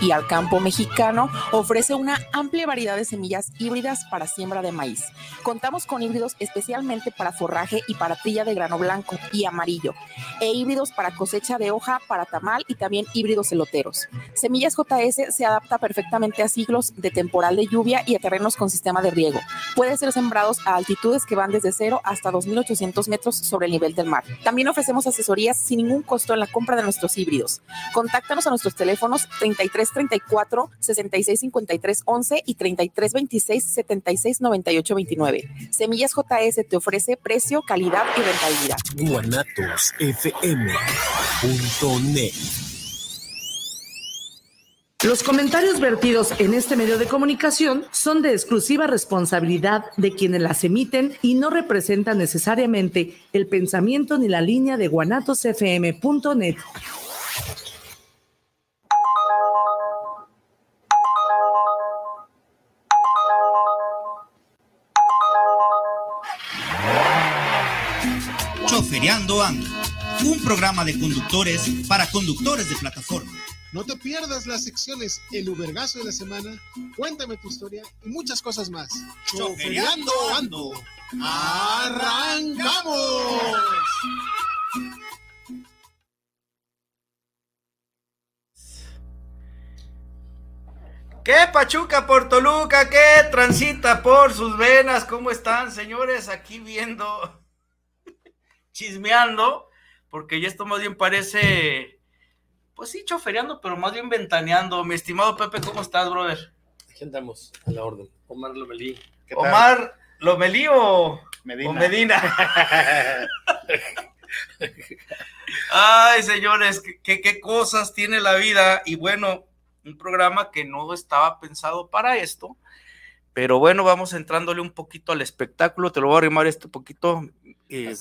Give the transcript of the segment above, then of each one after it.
y al campo mexicano ofrece una amplia variedad de semillas híbridas para siembra de maíz. Contamos con híbridos especialmente para forraje y para trilla de grano blanco y amarillo, e híbridos para cosecha de hoja, para tamal y también híbridos eloteros. Semillas JS se adapta perfectamente a siglos de temporal de lluvia y a terrenos con sistema de riego. Puede ser sembrados a altitudes que van desde 0 hasta 2.800 metros sobre el nivel del mar. También ofrecemos asesorías sin ningún costo en la compra de nuestros híbridos. Contáctanos a nuestros teléfonos 3334 6653 11 y 3326 769829. Semillas JS te ofrece precio, calidad y rentabilidad. guanatosfm.net los comentarios vertidos en este medio de comunicación son de exclusiva responsabilidad de quienes las emiten y no representan necesariamente el pensamiento ni la línea de guanatosfm.net. Choferiando Ando, un programa de conductores para conductores de plataforma no te pierdas las secciones El Ubergazo de la Semana, Cuéntame tu historia y muchas cosas más. Chofereando Ando. ¡Arrancamos! ¿Qué Pachuca por Toluca? ¿Qué transita por sus venas? ¿Cómo están, señores? Aquí viendo, chismeando, porque ya esto más bien parece pues sí, chofereando, pero más bien ventaneando. Mi estimado Pepe, ¿cómo estás, brother? Aquí andamos, a la orden. Omar Lomelí. Omar Lomelí o Medina. O Medina. Ay, señores, ¿qué, qué cosas tiene la vida. Y bueno, un programa que no estaba pensado para esto. Pero bueno, vamos entrándole un poquito al espectáculo. Te lo voy a arrimar este poquito. Eh,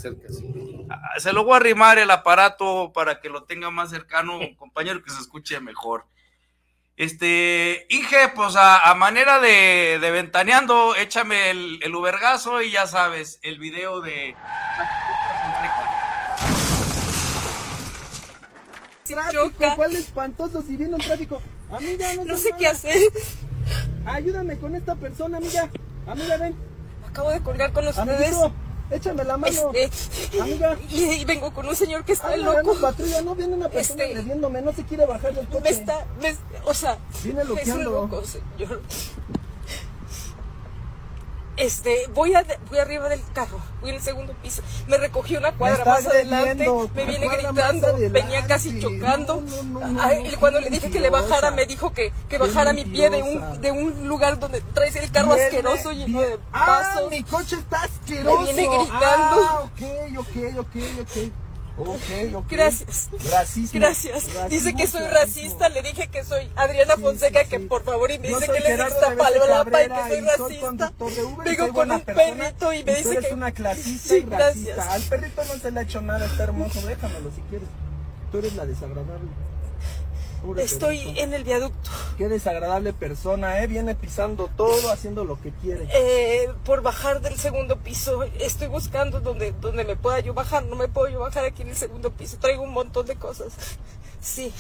se lo voy a arrimar el aparato para que lo tenga más cercano, compañero, que se escuche mejor. Este, Inge, pues a, manera de, ventaneando, échame el, el ubergazo y ya sabes, el video de. ¿Cuál espantoso si viene un tráfico? Amiga, no, no sé qué hacer. Ayúdame con esta persona, amiga. Amiga, ven. Acabo de colgar con ustedes. Échame la mano. Este, amiga. Y, vengo con un señor que está loco. patrulla, no viene una persona este, no se quiere bajar del coche. Me está, me, o sea, viene loqueando. loco, señor. Este, voy, a, voy arriba del carro, voy en el segundo piso. Me recogió una cuadra más adelante, me viene gritando, venía casi chocando. cuando le dije que le bajara, me dijo que, que bajara mi pie de un, de un lugar donde traes el carro asqueroso lleno de ah, pasos. Ah, mi coche está asqueroso. Me viene gritando. Ah, ok, ok, ok, ok. Ok, Gracias. Gracias. Dice que soy racista. Le dije que soy Adriana Fonseca, que por favor, y me dice que le esta palabra y que soy racista. Vengo con un perrito y me dice que. es una clasista y racista. Al perrito no se le ha hecho nada, está hermoso. Déjamelo si quieres. Tú eres la desagradable. Estoy en el viaducto. Qué desagradable persona, ¿eh? Viene pisando todo, haciendo lo que quiere. Eh, por bajar del segundo piso. Estoy buscando donde, donde me pueda yo bajar. No me puedo yo bajar aquí en el segundo piso. Traigo un montón de cosas. Sí.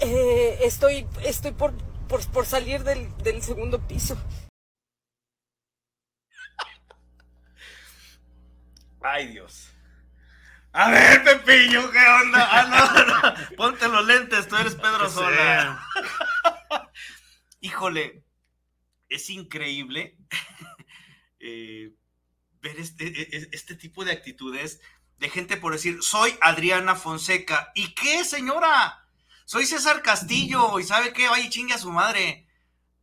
Eh, estoy estoy por, por, por salir del, del segundo piso. Ay, Dios. A ver, Pepiño, ¿qué onda? Ah, no, Ponte los lentes, tú eres Pedro Sola. Híjole, es increíble eh, ver este, e, e, este, tipo de actitudes de gente por decir, soy Adriana Fonseca. ¿Y qué, señora? Soy César Castillo y sabe qué, vaya chingue a su madre.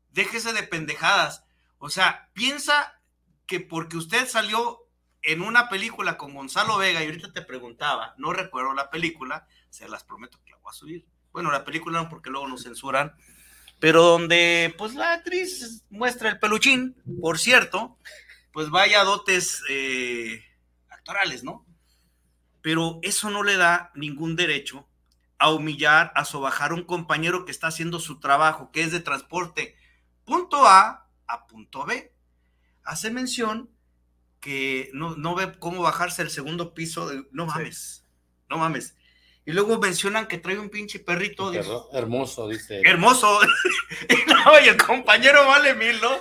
Déjese de pendejadas. O sea, piensa que porque usted salió en una película con Gonzalo Vega, y ahorita te preguntaba, no recuerdo la película, se las prometo que la voy a subir. Bueno, la película no, porque luego nos censuran, pero donde pues la actriz muestra el peluchín, por cierto, pues vaya dotes eh, actorales, ¿no? Pero eso no le da ningún derecho a humillar, a sobajar a un compañero que está haciendo su trabajo, que es de transporte punto A a punto B. Hace mención que no, ve cómo bajarse el segundo piso. De, no mames, no mames. Y luego mencionan que trae un pinche perrito. hermoso, dice. Hermoso. no, y el compañero vale mil, ¿no?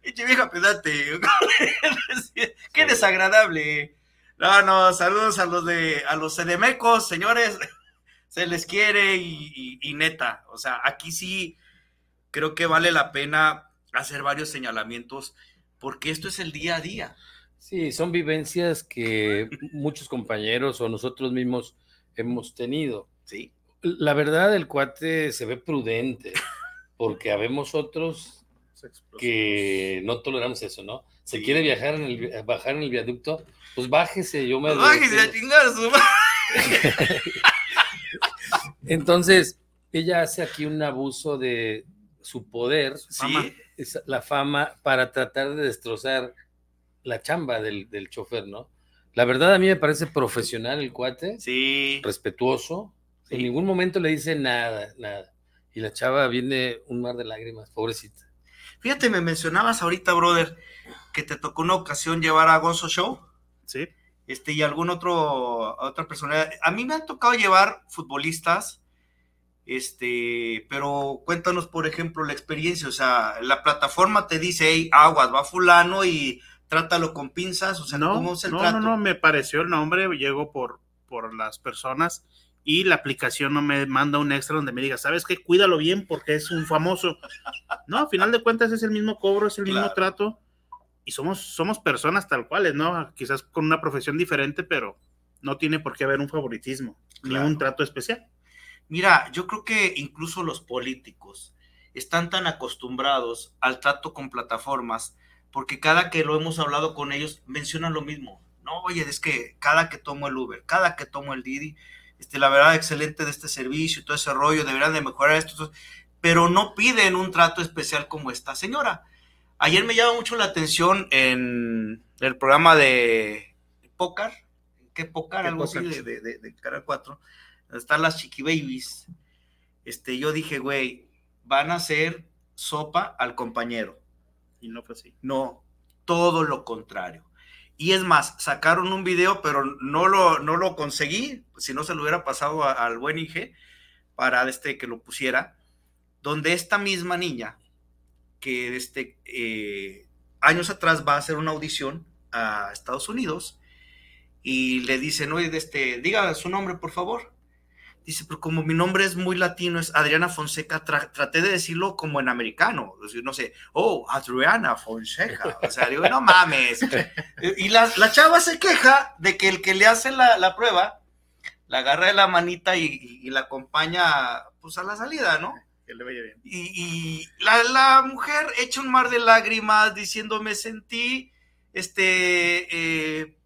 Pinche vieja pedate. Qué desagradable. No, no, saludos a los de a los sedemecos, señores. Se les quiere y neta. O sea, aquí sí creo que vale la pena hacer varios señalamientos porque esto es el día a día. Sí, son vivencias que muchos compañeros o nosotros mismos hemos tenido. Sí. La verdad, el cuate se ve prudente, porque habemos otros que no toleramos eso, ¿no? Se quiere viajar en el, bajar en el viaducto, pues bájese, yo me... bájese a chingar su Entonces, ella hace aquí un abuso de su poder, ¿Sí? la fama, para tratar de destrozar la chamba del, del chofer, ¿no? La verdad a mí me parece profesional el cuate. Sí. Respetuoso. En ningún momento le dice nada, nada. Y la chava viene un mar de lágrimas, pobrecita. Fíjate, me mencionabas ahorita, brother, que te tocó una ocasión llevar a Gonzo Show. Sí. Este, y algún otro, otra persona. A mí me han tocado llevar futbolistas, este, pero cuéntanos, por ejemplo, la experiencia. O sea, la plataforma te dice, hey, aguas, va fulano y trátalo con pinzas, o sea, no, ¿cómo es el no, trato? No, no, me pareció el nombre, llego por, por las personas y la aplicación no me manda un extra donde me diga, ¿sabes qué? Cuídalo bien porque es un famoso. No, a final de cuentas es el mismo cobro, es el mismo trato y somos, somos personas tal cuales, ¿no? Quizás con una profesión diferente, pero no tiene por qué haber un favoritismo ni un trato especial. Mira, yo creo que incluso los políticos están tan acostumbrados al trato con plataformas porque cada que lo hemos hablado con ellos mencionan lo mismo. No, oye, es que cada que tomo el Uber, cada que tomo el Didi, este, la verdad excelente de este servicio y todo ese rollo, deberían de mejorar esto, pero no piden un trato especial como esta señora. Ayer me llama mucho la atención en el programa de Pócar, ¿qué Pócar? Algo así de, de, de, Canal 4, están las Chiqui Babies. Este, yo dije, güey, van a hacer sopa al compañero y no fue así. No, todo lo contrario. Y es más, sacaron un video, pero no lo, no lo conseguí, si no se lo hubiera pasado al buen Inge para este, que lo pusiera, donde esta misma niña, que este, eh, años atrás va a hacer una audición a Estados Unidos, y le dicen, oye, este, diga su nombre, por favor. Dice, pero como mi nombre es muy latino, es Adriana Fonseca, traté de decirlo como en americano, no sé, oh, Adriana Fonseca, o sea, digo, no mames. Y la, la, chava se queja de que el que le hace la, la prueba, la agarra de la manita y, y, y, la acompaña, pues, a la salida, ¿no? Que le vaya bien. Y, y la, la, mujer echa un mar de lágrimas diciendo, me sentí, este, eh,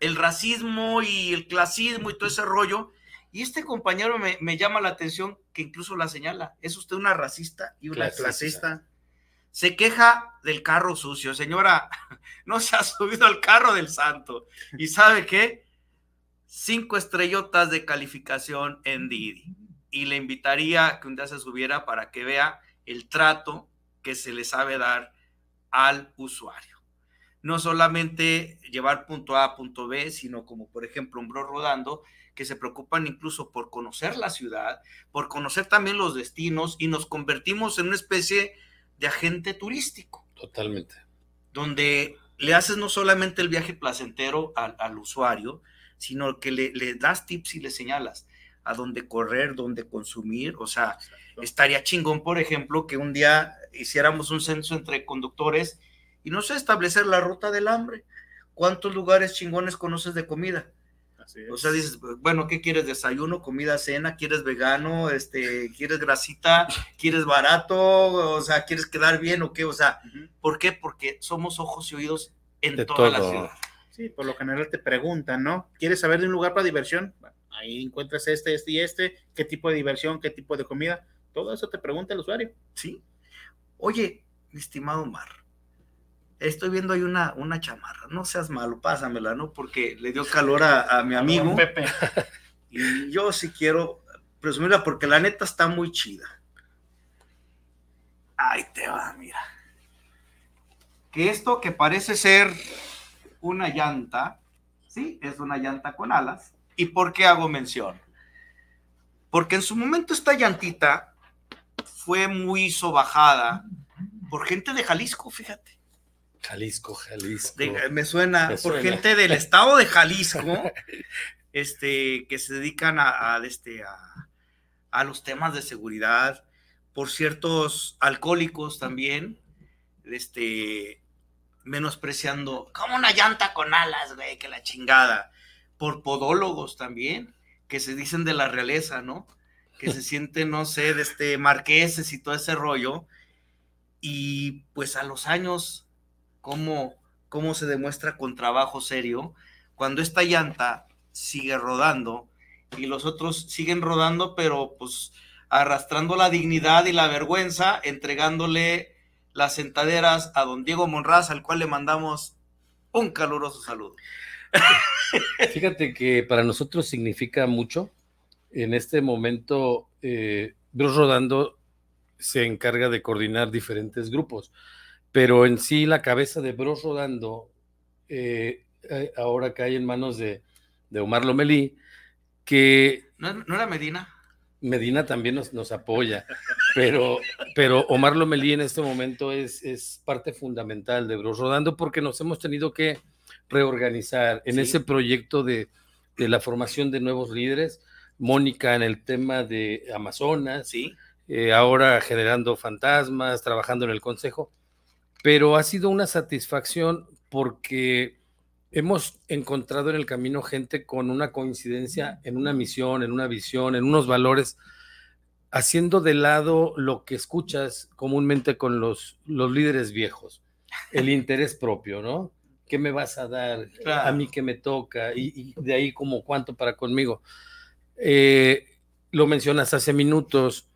el racismo y el clasismo y todo ese rollo, y este compañero me, me, llama la atención que incluso la señala. Es usted una racista y una clasista. clasista. Se queja del carro sucio. Señora, no se ha subido al carro del santo. ¿Y sabe qué? Cinco estrellotas de calificación en Didi. Y le invitaría que un día se subiera para que vea el trato que se le sabe dar al usuario. No solamente llevar punto A a punto B, sino como por ejemplo un bro rodando, que se preocupan incluso por conocer la ciudad, por conocer también los destinos y nos convertimos en una especie de agente turístico. Totalmente. Donde le haces no solamente el viaje placentero al, al usuario, sino que le, le, das tips y le señalas a dónde correr, dónde consumir. O sea, Exacto. estaría chingón, por ejemplo, que un día hiciéramos un censo entre conductores y no sé, establecer la ruta del hambre. ¿Cuántos lugares chingones conoces de comida? O sea, dices, bueno, ¿qué quieres? ¿Desayuno, comida, cena? ¿Quieres vegano? Este, ¿Quieres grasita? ¿Quieres barato? O sea, ¿quieres quedar bien o qué? O sea, uh -huh. ¿por qué? Porque somos ojos y oídos en de toda todo. la ciudad. Sí, por lo general te preguntan, ¿no? ¿Quieres saber de un lugar para diversión? Bueno, ahí encuentras este, este y este, qué tipo de diversión, qué tipo de comida. Todo eso te pregunta el usuario. Sí. Oye, mi estimado Mar, estoy viendo ahí una, una chamarra, no seas malo, pásamela, ¿no? Porque le dio calor a, a mi amigo. Pepe. Y yo sí quiero presumirla porque la neta está muy chida. Ahí te va, mira. Que esto que parece ser una llanta, sí, es una llanta con alas. ¿Y por qué hago mención? Porque en su momento esta llantita fue muy sobajada por gente de Jalisco, fíjate. Jalisco, Jalisco. me, suena, por gente del estado de Jalisco, este, que se dedican a, este, a, los temas de seguridad, por ciertos alcohólicos también, este, menospreciando, como una llanta con alas, güey, que la chingada, por podólogos también, que se dicen de la realeza, ¿no? Que se sienten, no sé, de este marqueses y todo ese rollo, y pues a los años, ¿cómo, cómo se demuestra con trabajo serio? Cuando esta llanta sigue rodando y los otros siguen rodando, pero pues arrastrando la dignidad y la vergüenza, entregándole las sentaderas a don Diego Monraz, al cual le mandamos un caluroso saludo. Fíjate que para nosotros significa mucho. En este momento, eh, Bruce Rodando se encarga de coordinar diferentes grupos, pero en sí la cabeza de Bros Rodando eh, eh, ahora cae en manos de, Omar Lomelí, que... ¿No, era Medina? Medina también nos, apoya, pero, pero Omar Lomelí en este momento es, es parte fundamental de Bros Rodando porque nos hemos tenido que reorganizar en ese proyecto de, de, la formación de nuevos líderes. Mónica en el tema de Amazonas, ¿Sí? Eh, ahora generando fantasmas, trabajando en el consejo, pero ha sido una satisfacción porque hemos encontrado en el camino gente con una coincidencia en una misión, en una visión, en unos valores, haciendo de lado lo que escuchas comúnmente con los, los líderes viejos, el interés propio, ¿no? ¿Qué me vas a dar? A mí que me toca, y, de ahí como cuánto para conmigo. Eh, lo mencionas hace minutos,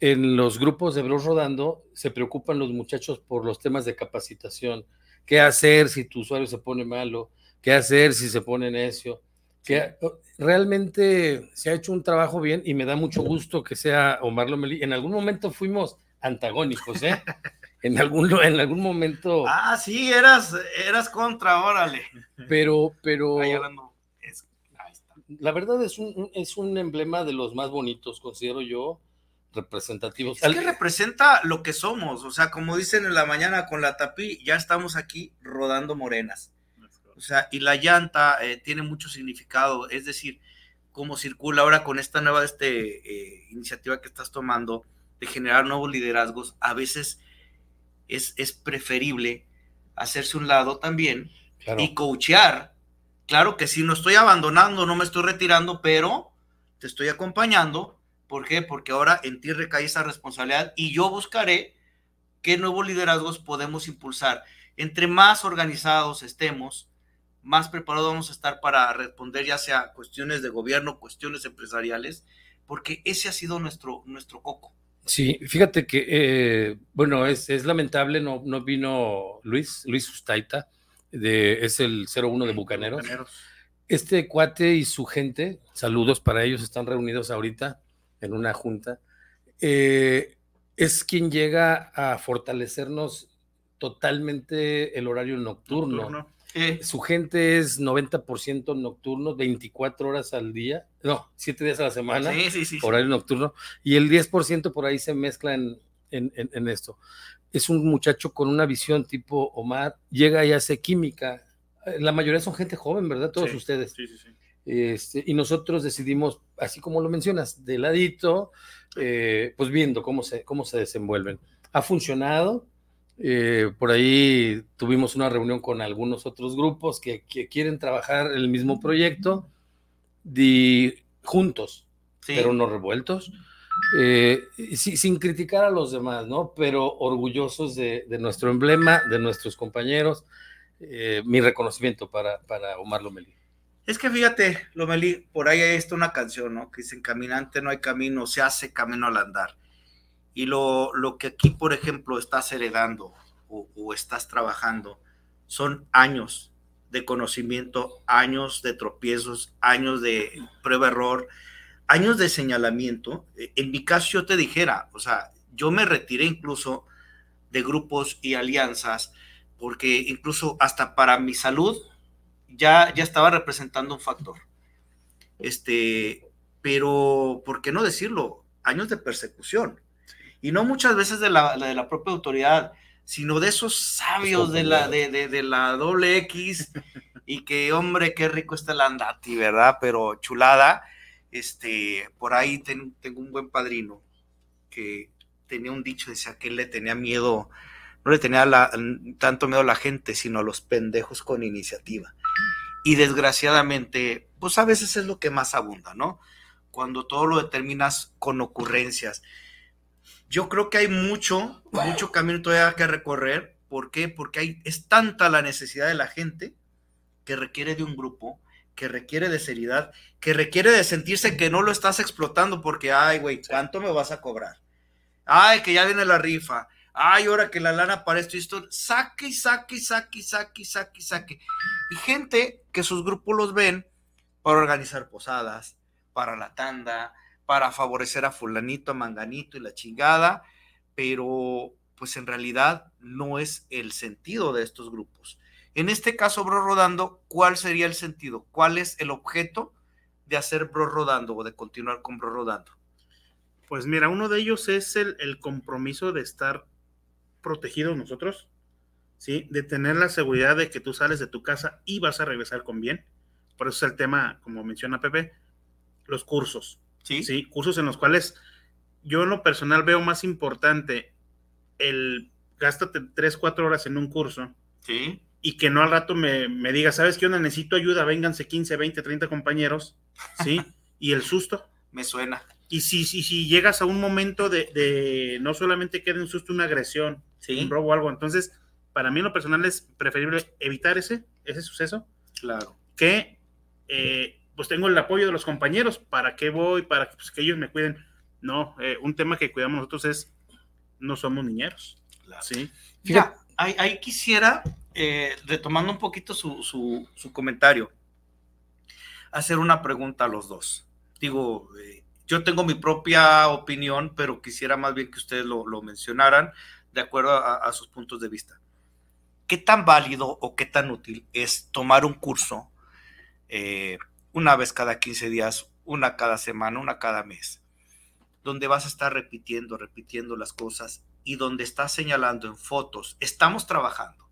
en los grupos de Bros Rodando se preocupan los muchachos por los temas de capacitación. ¿Qué hacer si tu usuario se pone malo? ¿Qué hacer si se pone necio? Que realmente se ha hecho un trabajo bien y me da mucho gusto que sea Omar Lomelí. En algún momento fuimos antagónicos, ¿eh? en algún, en algún momento. Ah, sí, eras, eras contra, órale. Pero, pero. La verdad es un, es un emblema de los más bonitos, considero yo representativos. Es que representa lo que somos, o sea, como dicen en la mañana con la tapí, ya estamos aquí rodando morenas. O sea, y la llanta eh, tiene mucho significado, es decir, cómo circula ahora con esta nueva este, eh, iniciativa que estás tomando de generar nuevos liderazgos, a veces es, es preferible hacerse un lado también y coachear. Claro que si no estoy abandonando, no me estoy retirando, pero te estoy acompañando ¿Por qué? Porque ahora en ti recae esa responsabilidad y yo buscaré qué nuevos liderazgos podemos impulsar. Entre más organizados estemos, más preparados vamos a estar para responder ya sea cuestiones de gobierno, cuestiones empresariales, porque ese ha sido nuestro, nuestro coco. Sí, fíjate que, eh, bueno, es, lamentable, no, no vino Luis, Luis Ustaita, de, es el 01 de Bucaneros. Este cuate y su gente, saludos para ellos, están reunidos ahorita en una junta, eh, es quien llega a fortalecernos totalmente el horario nocturno. Eh, su gente es 90% nocturno, 24 horas al día, no, 7 días a la semana, horario nocturno, y el 10% por ahí se mezcla en, en, esto. Es un muchacho con una visión tipo Omar, llega y hace química. La mayoría son gente joven, ¿verdad? Todos ustedes. Sí, sí, sí. Este, y nosotros decidimos, así como lo mencionas, de ladito, eh, pues viendo cómo se, cómo se desenvuelven. Ha funcionado. Eh, por ahí tuvimos una reunión con algunos otros grupos que, quieren trabajar el mismo proyecto juntos, pero no revueltos. Eh, sin criticar a los demás, ¿no? Pero orgullosos de, nuestro emblema, de nuestros compañeros. mi reconocimiento para, para Omar Lomelí. Es que fíjate, Lomeli, por ahí esta una canción, ¿no? Que dice, caminante no hay camino, se hace camino al andar. Y lo, lo que aquí, por ejemplo, estás heredando o, estás trabajando son años de conocimiento, años de tropiezos, años de prueba-error, años de señalamiento. E, en mi caso yo te dijera, o sea, yo me retiré incluso de grupos y alianzas, porque incluso hasta para mi salud ya, ya estaba representando un factor. Este, pero, ¿por qué no decirlo? Años de persecución. Y no muchas veces de la, de la propia autoridad, sino de esos sabios de la, de, de, de la doble X y que, hombre, qué rico está el andati, ¿verdad? Pero chulada. Este, por ahí tengo un buen padrino que tenía un dicho, decía que él le tenía miedo, no le tenía tanto miedo a la gente, sino a los pendejos con iniciativa. Y desgraciadamente, pues a veces es lo que más abunda, ¿no? Cuando todo lo determinas con ocurrencias. Yo creo que hay mucho, mucho camino todavía que recorrer. ¿Por qué? Porque hay, es tanta la necesidad de la gente que requiere de un grupo, que requiere de seriedad, que requiere de sentirse que no lo estás explotando porque, ay, güey, ¿cuánto me vas a cobrar? Ay, que ya viene la rifa. Ay, ahora que la lana para esto y esto, saque saque saque saque saque saque. Y gente que sus grupos los ven para organizar posadas, para la tanda, para favorecer a fulanito, a manganito y la chingada, pero pues en realidad no es el sentido de estos grupos. En este caso, Bro Rodando, ¿cuál sería el sentido? ¿Cuál es el objeto de hacer Bro Rodando o de continuar con Bro Rodando? Pues mira, uno de ellos es el compromiso de estar protegidos nosotros, ¿sí? De tener la seguridad de que tú sales de tu casa y vas a regresar con bien. Por eso es el tema, como menciona Pepe, los cursos. Sí. Sí, cursos en los cuales yo en lo personal veo más importante el gástate 3, 4 horas en un curso. Sí y que no al rato me, me diga, ¿sabes qué onda? Necesito ayuda, vénganse 15, 20, 30 compañeros, ¿sí? y el susto. Me suena. Y si, si, si llegas a un momento de, de no solamente quede un susto, una agresión, ¿Sí? un robo o algo, entonces, para mí en lo personal es preferible evitar ese, ese suceso. Claro. Que, eh, pues tengo el apoyo de los compañeros, ¿para qué voy? Para pues, que ellos me cuiden. No, eh, un tema que cuidamos nosotros es, no somos niñeros. Claro. Sí. Fíjate, ahí, ahí quisiera eh, retomando un poquito su, su, su, comentario, hacer una pregunta a los dos. Digo, eh, yo tengo mi propia opinión, pero quisiera más bien que ustedes lo, lo mencionaran de acuerdo a, a, sus puntos de vista. ¿Qué tan válido o qué tan útil es tomar un curso eh, una vez cada 15 días, una cada semana, una cada mes, donde vas a estar repitiendo, repitiendo las cosas y donde estás señalando en fotos, estamos trabajando?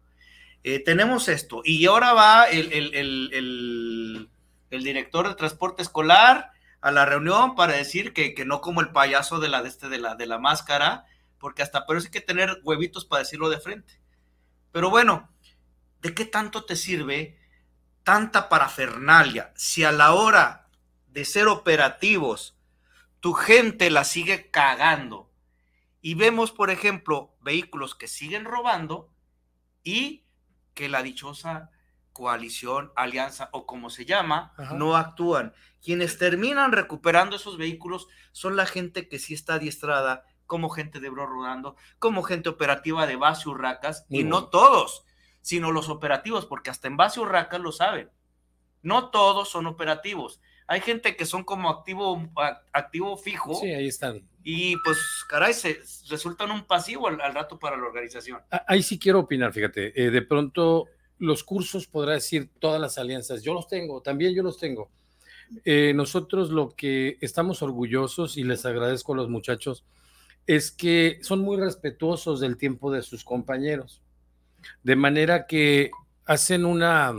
Eh, tenemos esto, y ahora va el, el, el, el, director de transporte escolar a la reunión para decir que, que, no como el payaso de la, de, este, de, la, de la máscara, porque hasta pero hay que tener huevitos para decirlo de frente. Pero bueno, ¿de qué tanto te sirve tanta parafernalia si a la hora de ser operativos tu gente la sigue cagando? Y vemos, por ejemplo, vehículos que siguen robando y que la dichosa coalición, alianza o como se llama, Ajá. no actúan. Quienes terminan recuperando esos vehículos son la gente que sí está adiestrada, como gente de Bro Rodando, como gente operativa de base Urracas, y no todos, sino los operativos, porque hasta en base Urracas lo saben. No todos son operativos. Hay gente que son como activo, activo fijo. Sí, ahí están. Y pues, caray, se resultan un pasivo al, al rato para la organización. Ahí sí quiero opinar, fíjate. Eh, de pronto, los cursos, podrá decir todas las alianzas, yo los tengo, también yo los tengo. Eh, nosotros lo que estamos orgullosos y les agradezco a los muchachos es que son muy respetuosos del tiempo de sus compañeros. De manera que hacen una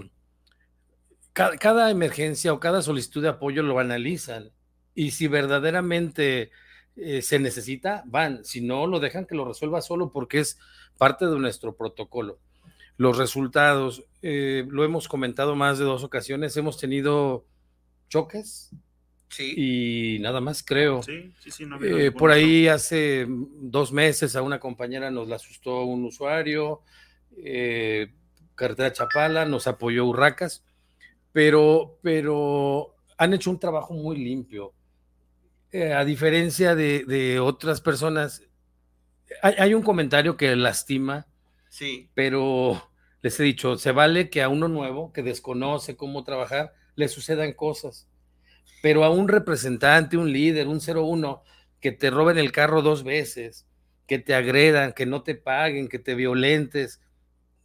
cada, emergencia o cada solicitud de apoyo lo analizan y si verdaderamente eh, se necesita, van, si no, lo dejan que lo resuelva solo porque es parte de nuestro protocolo. Los resultados, eh, lo hemos comentado más de dos ocasiones, hemos tenido choques sí. y nada más creo. Sí, sí, sí, no eh, por ahí hace dos meses a una compañera nos la asustó un usuario, eh, carretera Chapala, nos apoyó Urracas pero, pero han hecho un trabajo muy limpio. Eh, a diferencia de, de otras personas, hay, hay, un comentario que lastima, sí. pero les he dicho, se vale que a uno nuevo, que desconoce cómo trabajar, le sucedan cosas, pero a un representante, un líder, un 01, que te roben el carro dos veces, que te agredan, que no te paguen, que te violentes,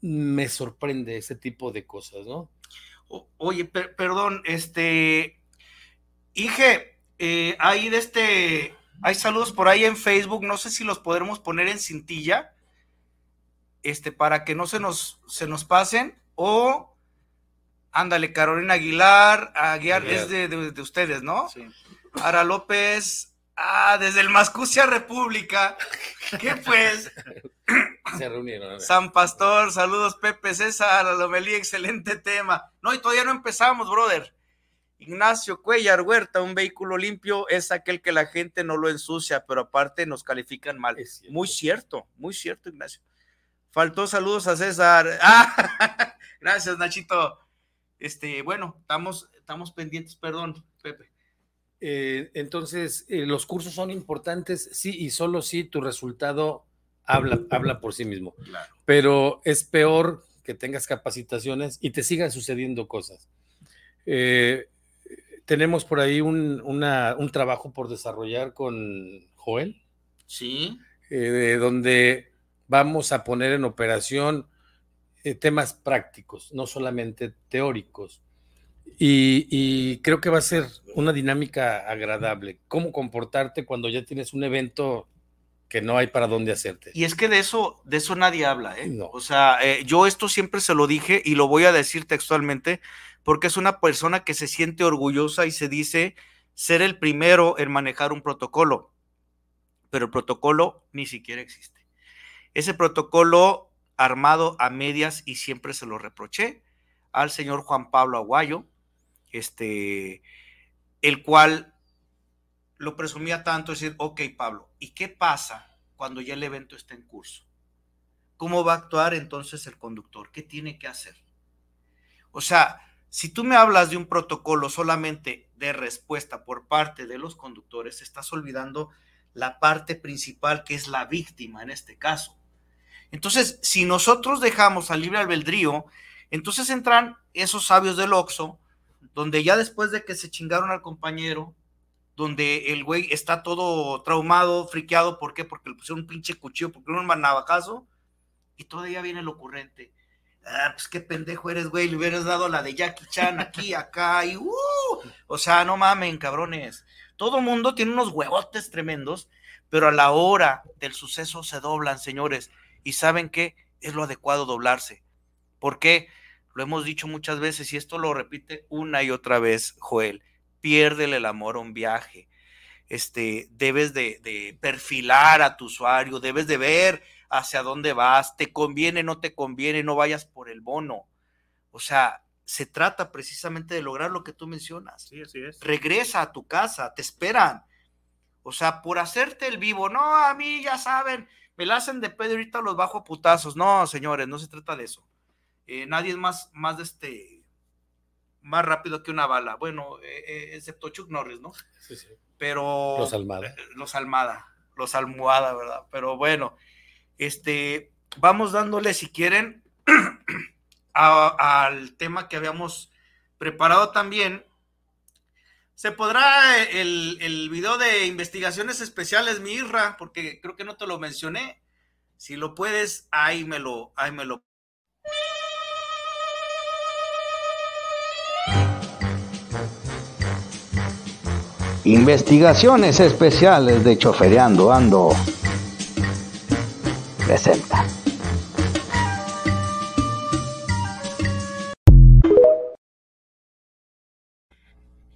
me sorprende ese tipo de cosas, ¿no? Oye, per perdón, este, Ige, Eh, hay de este, hay saludos por ahí en Facebook, no sé si los podremos poner en cintilla, este, para que no se nos, se nos pasen, o ándale, Carolina Aguilar, Aguilar es de, de, ustedes, ¿no? Sí. Ara López, ah, desde el Mascucia República, ¿qué pues? Se reunieron. San Pastor, saludos Pepe César, a Lomelí, excelente tema. No, y todavía no empezamos, brother. Ignacio Cuellar Huerta, un vehículo limpio es aquel que la gente no lo ensucia, pero aparte nos califican mal. Muy cierto, muy cierto, Ignacio. Faltó saludos a César. Ah, gracias, Nachito. Este, bueno, estamos, estamos pendientes, perdón, Pepe. Eh, entonces, eh, los cursos son importantes, sí, y solo si tu resultado habla, habla por sí mismo. Pero es peor que tengas capacitaciones y te sigan sucediendo cosas. Eh, tenemos por ahí un, un, trabajo por desarrollar con Joel. Sí. Donde vamos a poner en operación eh, temas prácticos, no solamente teóricos. Y, y, creo que va a ser una dinámica agradable. Cómo comportarte cuando ya tienes un evento que no hay para dónde hacerte. Y es que de eso, de eso nadie habla, ¿eh? O sea, eh, yo esto siempre se lo dije y lo voy a decir textualmente porque es una persona que se siente orgullosa y se dice ser el primero en manejar un protocolo, pero el protocolo ni siquiera existe. Ese protocolo armado a medias y siempre se lo reproché al señor Juan Pablo Aguayo, este, el cual lo presumía tanto, decir, ok, Pablo, ¿y qué pasa cuando ya el evento está en curso? ¿Cómo va a actuar entonces el conductor? ¿Qué tiene que hacer? O sea, si tú me hablas de un protocolo solamente de respuesta por parte de los conductores, estás olvidando la parte principal que es la víctima en este caso. Entonces, si nosotros dejamos al libre albedrío, entonces entran esos sabios del Oxo, donde ya después de que se chingaron al compañero, donde el güey está todo traumado, friqueado, ¿por qué? Porque le pusieron un pinche cuchillo, porque no un navajazo, y todavía viene el ocurrente ah, pues qué pendejo eres, güey, le hubieras dado la de Jackie Chan aquí, acá, y uh, o sea, no mamen, cabrones. Todo mundo tiene unos huevotes tremendos, pero a la hora del suceso se doblan, señores, y saben que es lo adecuado doblarse. ¿Por qué? Lo hemos dicho muchas veces y esto lo repite una y otra vez, Joel. Piérdele el amor a un viaje. Este, debes de, de perfilar a tu usuario, debes de ver hacia dónde vas, te conviene, no te conviene, no vayas por el bono. O sea, se trata precisamente de lograr lo que tú mencionas. Sí, así es. Regresa a tu casa, te esperan. O sea, por hacerte el vivo, no, a mí ya saben, me la hacen de pedo ahorita los bajo a putazos. No, señores, no se trata de eso. Eh, nadie es más, más de este, más rápido que una bala. Bueno, eh, eh, excepto Chuck Norris, ¿no? Sí, sí. Pero. Los Almada. Los Almada, los Almohada, ¿verdad? Pero bueno, este, vamos dándole, si quieren, al tema que habíamos preparado también. Se podrá el, el, video de investigaciones especiales, mi Irra, porque creo que no te lo mencioné. Si lo puedes, ahí me lo, ahí me lo. Investigaciones especiales de Chofereando Ando presenta.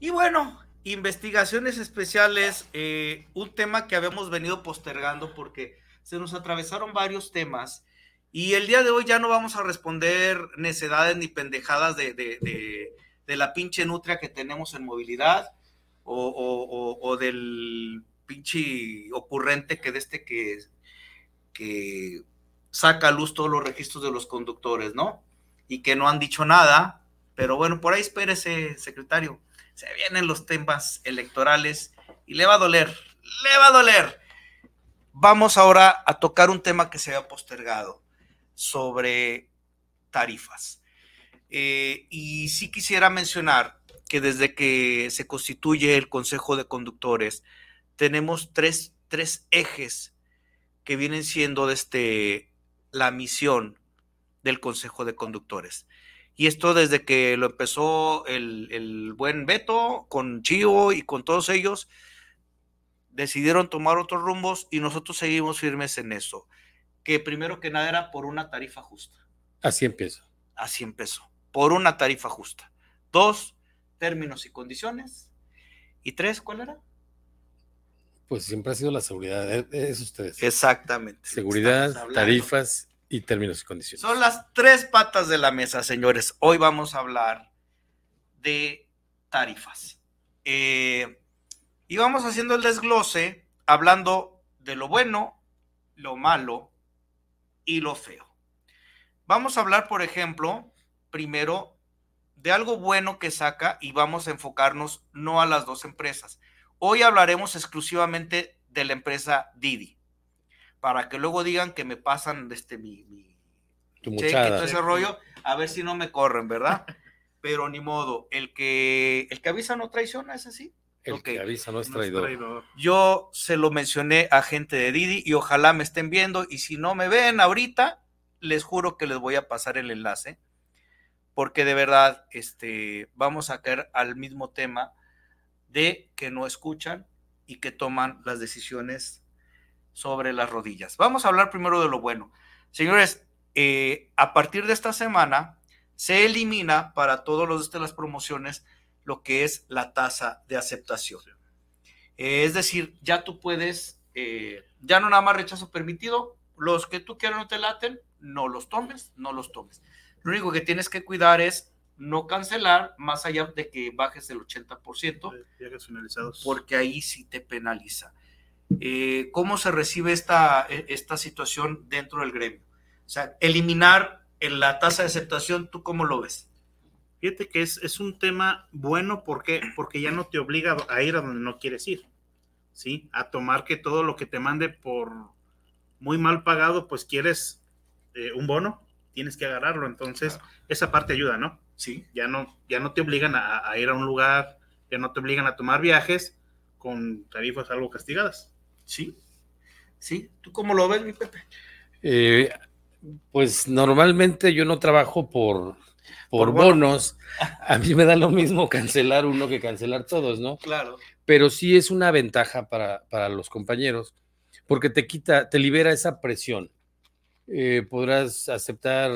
Y bueno, investigaciones especiales, eh, un tema que habíamos venido postergando porque se nos atravesaron varios temas y el día de hoy ya no vamos a responder necedades ni pendejadas de, de, la pinche nutria que tenemos en movilidad o, o del pinche ocurrente que de este que que saca a luz todos los registros de los conductores, ¿no? Y que no han dicho nada, pero bueno, por ahí espérese, secretario. Se vienen los temas electorales y le va a doler, le va a doler. Vamos ahora a tocar un tema que se había postergado sobre tarifas. Eh, y sí quisiera mencionar que desde que se constituye el Consejo de Conductores, tenemos tres, tres ejes que vienen siendo desde la misión del Consejo de Conductores. Y esto desde que lo empezó el, el buen Beto con Chío y con todos ellos, decidieron tomar otros rumbos y nosotros seguimos firmes en eso. Que primero que nada era por una tarifa justa. Así empezó. Así empezó. Por una tarifa justa. Dos, términos y condiciones. Y tres, ¿cuál era? Pues siempre ha sido la seguridad, e, esos tres. Exactamente. Seguridad, tarifas y términos y condiciones. Son las tres patas de la mesa, señores. Hoy vamos a hablar de tarifas. Eh, y vamos haciendo el desglose, hablando de lo bueno, lo malo y lo feo. Vamos a hablar, por ejemplo, primero de algo bueno que saca y vamos a enfocarnos no a las dos empresas. Hoy hablaremos exclusivamente de la empresa Didi, para que luego digan que me pasan este mi, mi cheque, todo ese rollo, a ver si no me corren, ¿verdad? Pero ni modo, el que el que avisa no traiciona, es así. El que avisa no es traidor. Yo se lo mencioné a gente de Didi y ojalá me estén viendo y si no me ven ahorita, les juro que les voy a pasar el enlace porque de verdad este, vamos a caer al mismo tema de que no escuchan y que toman las decisiones sobre las rodillas. Vamos a hablar primero de lo bueno. Señores, eh, a partir de esta semana se elimina para todos los de las promociones lo que es la tasa de aceptación. Eh, es decir, ya tú puedes, eh, ya no nada más rechazo permitido, los que tú quieras no te laten, no los tomes, no los tomes. Lo único que tienes que cuidar es no cancelar más allá de que bajes el 80%, porque ahí sí te penaliza. Eh, ¿Cómo se recibe esta, e, esta situación dentro del gremio? O sea, eliminar la tasa de aceptación, ¿tú cómo lo ves? Fíjate que es, es un tema bueno porque, porque ya no te obliga a ir a donde no quieres ir, ¿sí? A tomar que todo lo que te mande por muy mal pagado, pues quieres eh, un bono, tienes que agarrarlo. Entonces, esa parte ayuda, ¿no? Sí. Ya no, ya no te obligan a, ir a un lugar, ya no te obligan a tomar viajes con tarifas algo castigadas. Sí. Sí. ¿Tú cómo lo ves, mi Pepe? Eh, pues normalmente yo no trabajo por, por, bonos. A mí me da lo mismo cancelar uno que cancelar todos, ¿no? Claro. Pero sí es una ventaja para, para los compañeros, porque te quita, te libera esa presión. Eh, podrás aceptar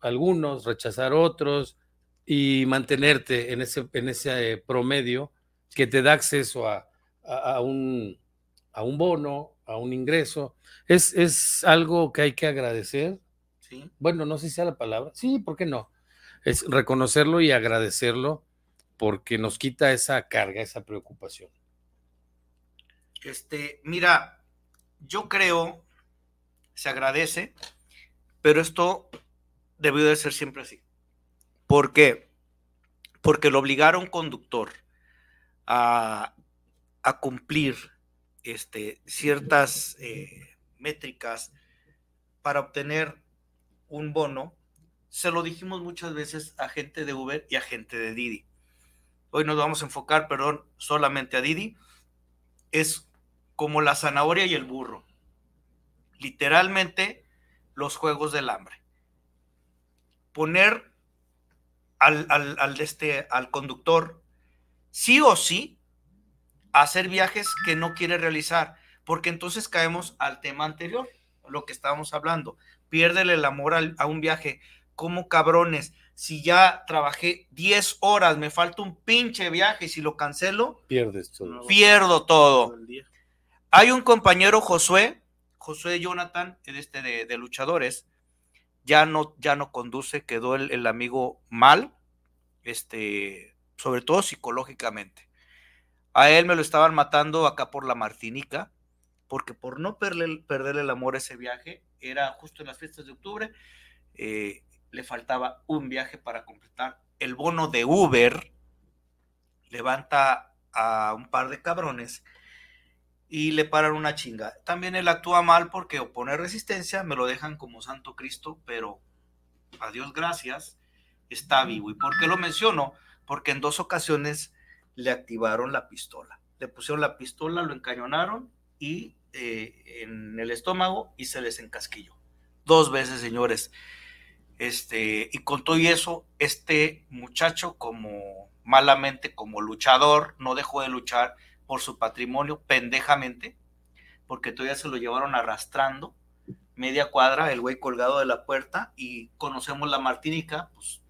algunos, rechazar otros y mantenerte en ese, en ese promedio que te da acceso a, un, a un bono, a un ingreso. Es, es algo que hay que agradecer. ¿Sí? Bueno, no sé si sea la palabra. Sí, ¿por qué no? Es reconocerlo y agradecerlo porque nos quita esa carga, esa preocupación. Este, mira, yo creo se agradece, pero esto debió de ser siempre así. ¿Por qué? Porque lo obligaron conductor a, cumplir este, ciertas eh, métricas para obtener un bono. Se lo dijimos muchas veces a gente de Uber y a gente de Didi. Hoy nos vamos a enfocar, perdón, solamente a Didi. Es como la zanahoria y el burro literalmente los juegos del hambre. Poner al, al, este, al conductor sí o sí a hacer viajes que no quiere realizar, porque entonces caemos al tema anterior, lo que estábamos hablando. Piérdele el amor a un viaje. Como cabrones, si ya trabajé 10 horas, me falta un pinche viaje y si lo cancelo, pierdes todo. Pierdo todo. Hay un compañero Josué Josué Jonathan, este de, luchadores, ya no, ya no conduce, quedó el, amigo mal, este, sobre todo psicológicamente. A él me lo estaban matando acá por la Martinica, porque por no perder, perder el amor a ese viaje, era justo en las fiestas de octubre, eh, le faltaba un viaje para completar. El bono de Uber levanta a un par de cabrones y le paran una chinga. También él actúa mal porque opone resistencia, me lo dejan como Santo Cristo, pero a Dios gracias, está vivo. ¿Y por qué lo menciono? Porque en dos ocasiones le activaron la pistola. Le pusieron la pistola, lo encañonaron y eh, en el estómago y se les encasquilló. Dos veces, señores. Este, y con todo y eso, este muchacho, como malamente, como luchador, no dejó de luchar por su patrimonio pendejamente, porque todavía se lo llevaron arrastrando media cuadra, el güey colgado de la puerta, y conocemos la Martínica, pues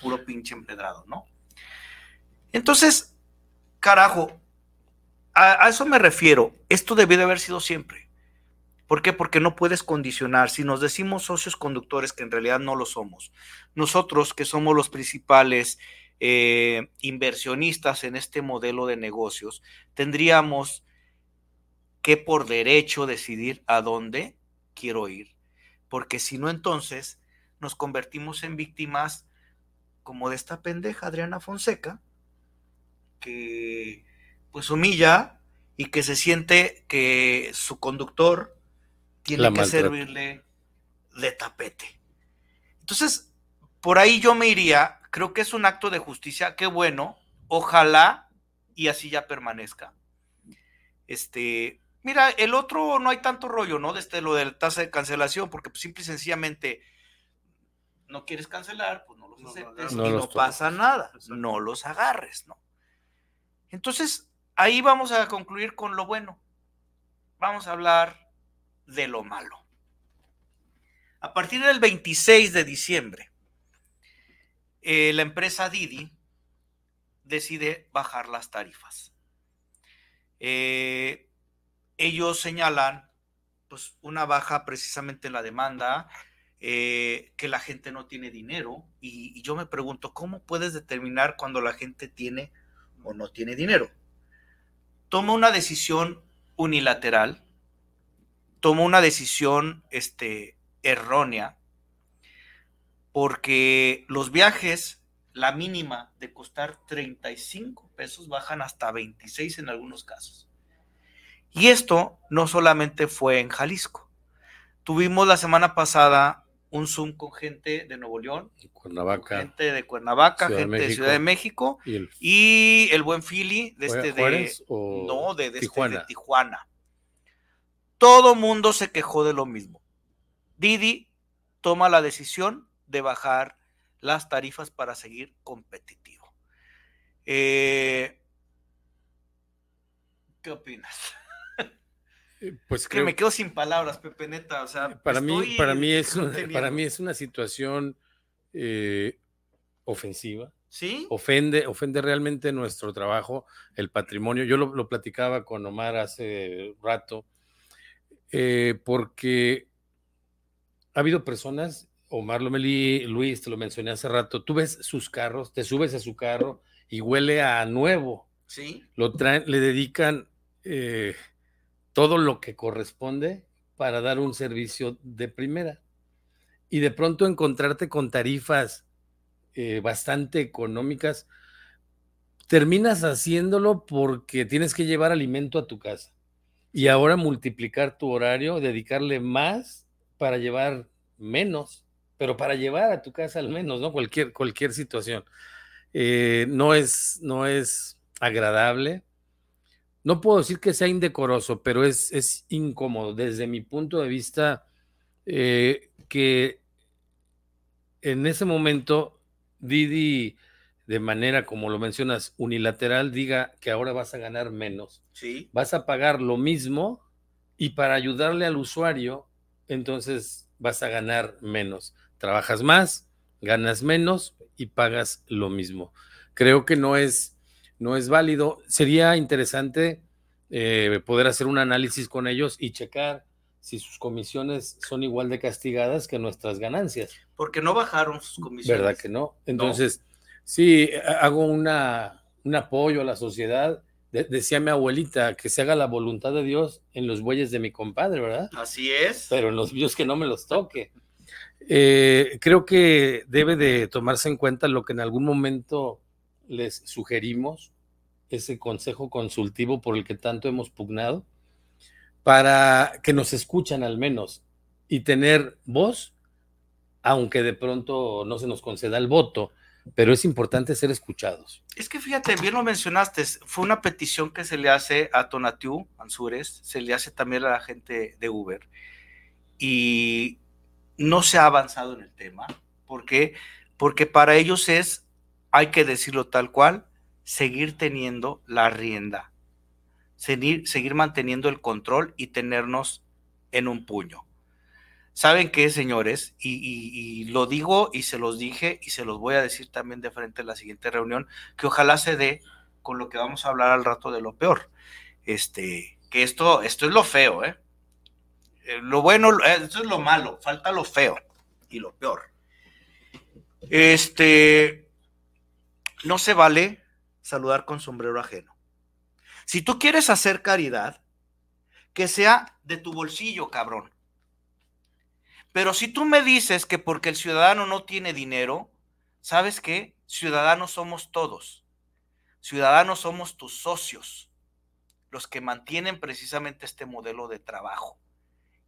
puro pinche empedrado, ¿no? Entonces, carajo, a, eso me refiero. Esto debió de haber sido siempre. ¿Por qué? Porque no puedes condicionar. Si nos decimos socios conductores, que en realidad no lo somos, nosotros que somos los principales eh, inversionistas en este modelo de negocios, tendríamos que por derecho decidir a dónde quiero ir. Porque si no, entonces nos convertimos en víctimas como de esta pendeja Adriana Fonseca, que pues humilla y que se siente que su conductor tiene que servirle de tapete. Entonces, por ahí yo me iría, creo que es un acto de justicia, qué bueno, ojalá y así ya permanezca. Este, mira, el otro no hay tanto rollo, ¿no? Desde lo de la tasa de cancelación, porque pues, simple y sencillamente no quieres cancelar, pues no los aceptes no, y no pasa nada, no los agarres, ¿no? Entonces, ahí vamos a concluir con lo bueno. Vamos a hablar de lo malo. A partir del 26 de diciembre, eh, la empresa Didi decide bajar las tarifas. Eh, ellos señalan pues, una baja precisamente en la demanda, eh, que la gente no tiene dinero. Y, y, yo me pregunto, ¿cómo puedes determinar cuando la gente tiene o no tiene dinero? Toma una decisión unilateral, toma una decisión este, errónea, porque los viajes, la mínima de costar 35 pesos, bajan hasta 26 en algunos casos. Y esto no solamente fue en Jalisco. Tuvimos la semana pasada un Zoom con gente de Nuevo León, Cuernavaca, gente de Cuernavaca, Ciudad gente de, de, Ciudad de México y el, y el buen Philly de este de no de, de, Tijuana. Este, de Tijuana. Todo mundo se quejó de lo mismo. Didi toma la decisión de bajar las tarifas para seguir competitivo. Eh, ¿Qué opinas? Pues que me quedo sin palabras, Pepe Neta. O sea, para mí, para mí es una, para mí es una situación eh, ofensiva. Sí. Ofende, ofende realmente nuestro trabajo, el patrimonio. Yo lo, lo platicaba con Omar hace rato, eh, porque ha habido personas, Omar Lomelí, Luis, te lo mencioné hace rato, tú ves sus carros, te subes a su carro y huele a nuevo. Sí. Lo traen, le dedican. Eh, todo lo que corresponde para dar un servicio de primera. Y de pronto encontrarte con tarifas eh, bastante económicas, terminas haciéndolo porque tienes que llevar alimento a tu casa. Y ahora multiplicar tu horario, dedicarle más para llevar menos, pero para llevar a tu casa al menos, ¿no? Cualquier, cualquier situación. Eh, no, es, no es agradable no puedo decir que sea indecoroso, pero es, es incómodo desde mi punto de vista eh, que en ese momento Didi, de manera como lo mencionas, unilateral, diga que ahora vas a ganar menos. Sí. Vas a pagar lo mismo y para ayudarle al usuario, entonces vas a ganar menos. Trabajas más, ganas menos y pagas lo mismo. Creo que no es no es válido. Sería interesante eh, poder hacer un análisis con ellos y checar si sus comisiones son igual de castigadas que nuestras ganancias. Porque no bajaron sus comisiones. ¿Verdad que no? Entonces, no. sí, hago una, un apoyo a la sociedad. De, decía mi abuelita que se haga la voluntad de Dios en los bueyes de mi compadre, ¿verdad? Así es. Pero en los míos que no me los toque. Eh, creo que debe de tomarse en cuenta lo que en algún momento les sugerimos, ese consejo consultivo por el que tanto hemos pugnado, para que nos escuchan al menos y tener voz, aunque de pronto no se nos conceda el voto, pero es importante ser escuchados. Es que fíjate, bien lo mencionaste, fue una petición que se le hace a Tonatiu Ansures, se le hace también a la gente de Uber. Y no se ha avanzado en el tema. ¿Por qué? Porque para ellos es, hay que decirlo tal cual, seguir teniendo la rienda, seguir, seguir manteniendo el control y tenernos en un puño. ¿Saben qué, señores? Y, lo digo y se los dije y se los voy a decir también de frente a la siguiente reunión, que ojalá se dé con lo que vamos a hablar al rato de lo peor. Este, que esto, esto es lo feo, ¿eh? eh lo bueno, eh, esto es lo malo, falta lo feo y lo peor. Este, no se vale saludar con sombrero ajeno. Si tú quieres hacer caridad, que sea de tu bolsillo, cabrón. Pero si tú me dices que porque el ciudadano no tiene dinero, ¿sabes qué? Ciudadanos somos todos. Ciudadanos somos tus socios, los que mantienen precisamente este modelo de trabajo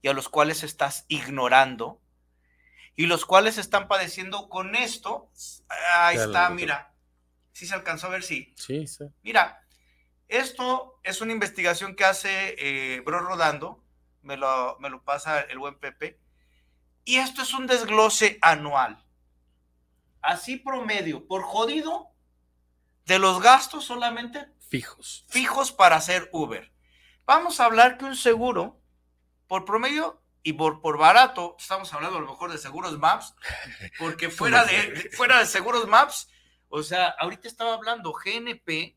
y a los cuales estás ignorando y los cuales están padeciendo con esto. Ahí está, mira. Sí se alcanzó a ver, sí. Sí, sí. Mira, esto es una investigación que hace eh, Bro Rodando, me lo, me lo pasa el buen Pepe, y esto es un desglose anual. Así promedio, por jodido, de los gastos solamente fijos. Fijos para hacer Uber. Vamos a hablar que un seguro, por promedio y por, por barato, estamos hablando a lo mejor de seguros Maps, porque fuera de, fuera de seguros Maps, o sea, ahorita estaba hablando GNP,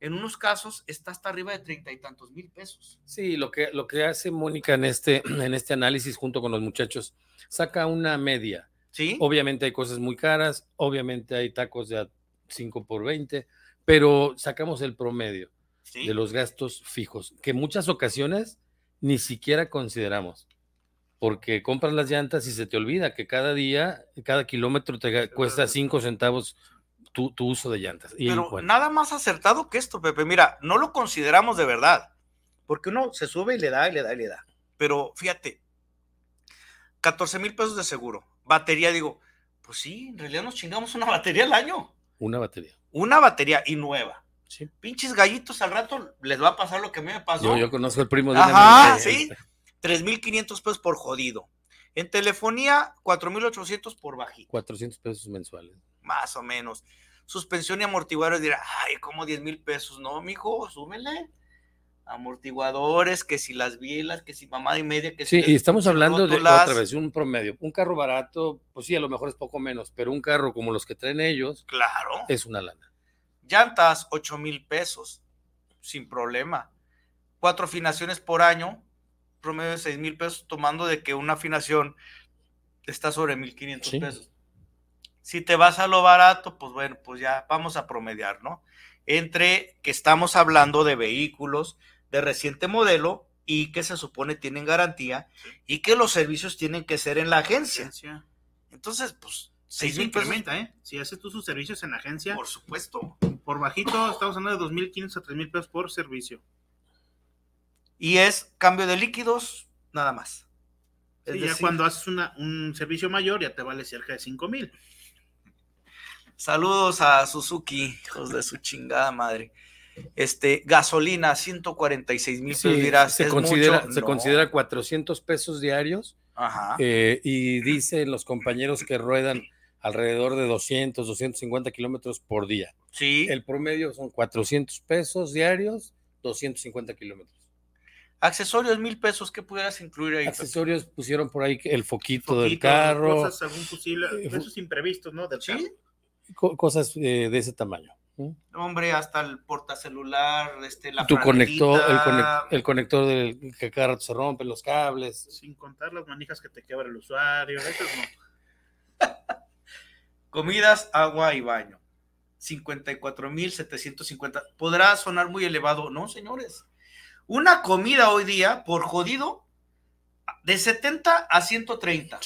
en unos casos está hasta arriba de treinta y tantos mil pesos. Sí, lo que, lo que hace Mónica en este, en este análisis junto con los muchachos, saca una media. Sí. Obviamente hay cosas muy caras, obviamente hay tacos de 5 por 20, pero sacamos el promedio de los gastos fijos, que en muchas ocasiones ni siquiera consideramos, porque compras las llantas y se te olvida que cada día, cada kilómetro te cuesta 5 centavos tu, uso de llantas. Pero nada más acertado que esto, Pepe. Mira, no lo consideramos de verdad, porque uno se sube y le da y le da y le da. Pero fíjate, 14 mil pesos de seguro, batería, digo, pues sí, en realidad nos chingamos una batería al año. Una batería. Una batería y nueva. Sí. Pinches gallitos al rato les va a pasar lo que a mí me pasó. Yo, conozco el primo de Ajá, sí. 3.500 pesos por jodido. En telefonía, 4.800 por bajito. 400 pesos mensuales más o menos. Suspensión y amortiguadores dirá, ay, como 10 mil pesos. No, mijo, súmele. Amortiguadores, que si las bielas, que si mamada y media, que sí, si. y estamos hablando de otra vez, un promedio. Un carro barato, pues sí, a lo mejor es poco menos, pero un carro como los que traen ellos. Claro. Es una lana. Llantas, 8 mil pesos, sin problema. Cuatro afinaciones por año, promedio de 6 mil pesos, tomando de que una afinación está sobre 1.500 pesos. Si te vas a lo barato, pues bueno, pues ya vamos a promediar, ¿no? Entre que estamos hablando de vehículos de reciente modelo y que se supone tienen garantía y que los servicios tienen que ser en la agencia. Entonces, pues, seis mil pesos. ¿eh? Si haces tú sus servicios en la agencia. Por supuesto. Por bajito, estamos hablando de 2.500 a 3.000 pesos por servicio. Y es cambio de líquidos, nada más. Es ya cuando haces una, un servicio mayor, ya te vale cerca de 5.000. Saludos a Suzuki, hijos de su chingada madre. Este, gasolina, 146 mil pesos. se, considera, se considera 400 pesos diarios. Ajá. Eh, y dicen los compañeros que ruedan alrededor de 200, 250 kilómetros por día. Sí. El promedio son 400 pesos diarios, 250 kilómetros. Accesorios, mil pesos, ¿qué pudieras incluir ahí? Accesorios pusieron por ahí el foquito, del carro. Cosas, algún eh, esos imprevistos, ¿no? Del ¿Sí? cosas eh, de ese tamaño. Hombre, hasta el portacelular, este, la tu conector, el, conector del que cada rato se rompe, los cables. Sin contar las manijas que te quebra el usuario, eso no. Comidas, agua y baño. 54.750. Podrá sonar muy elevado, ¿no, señores? Una comida hoy día, por jodido, de 70 a 130.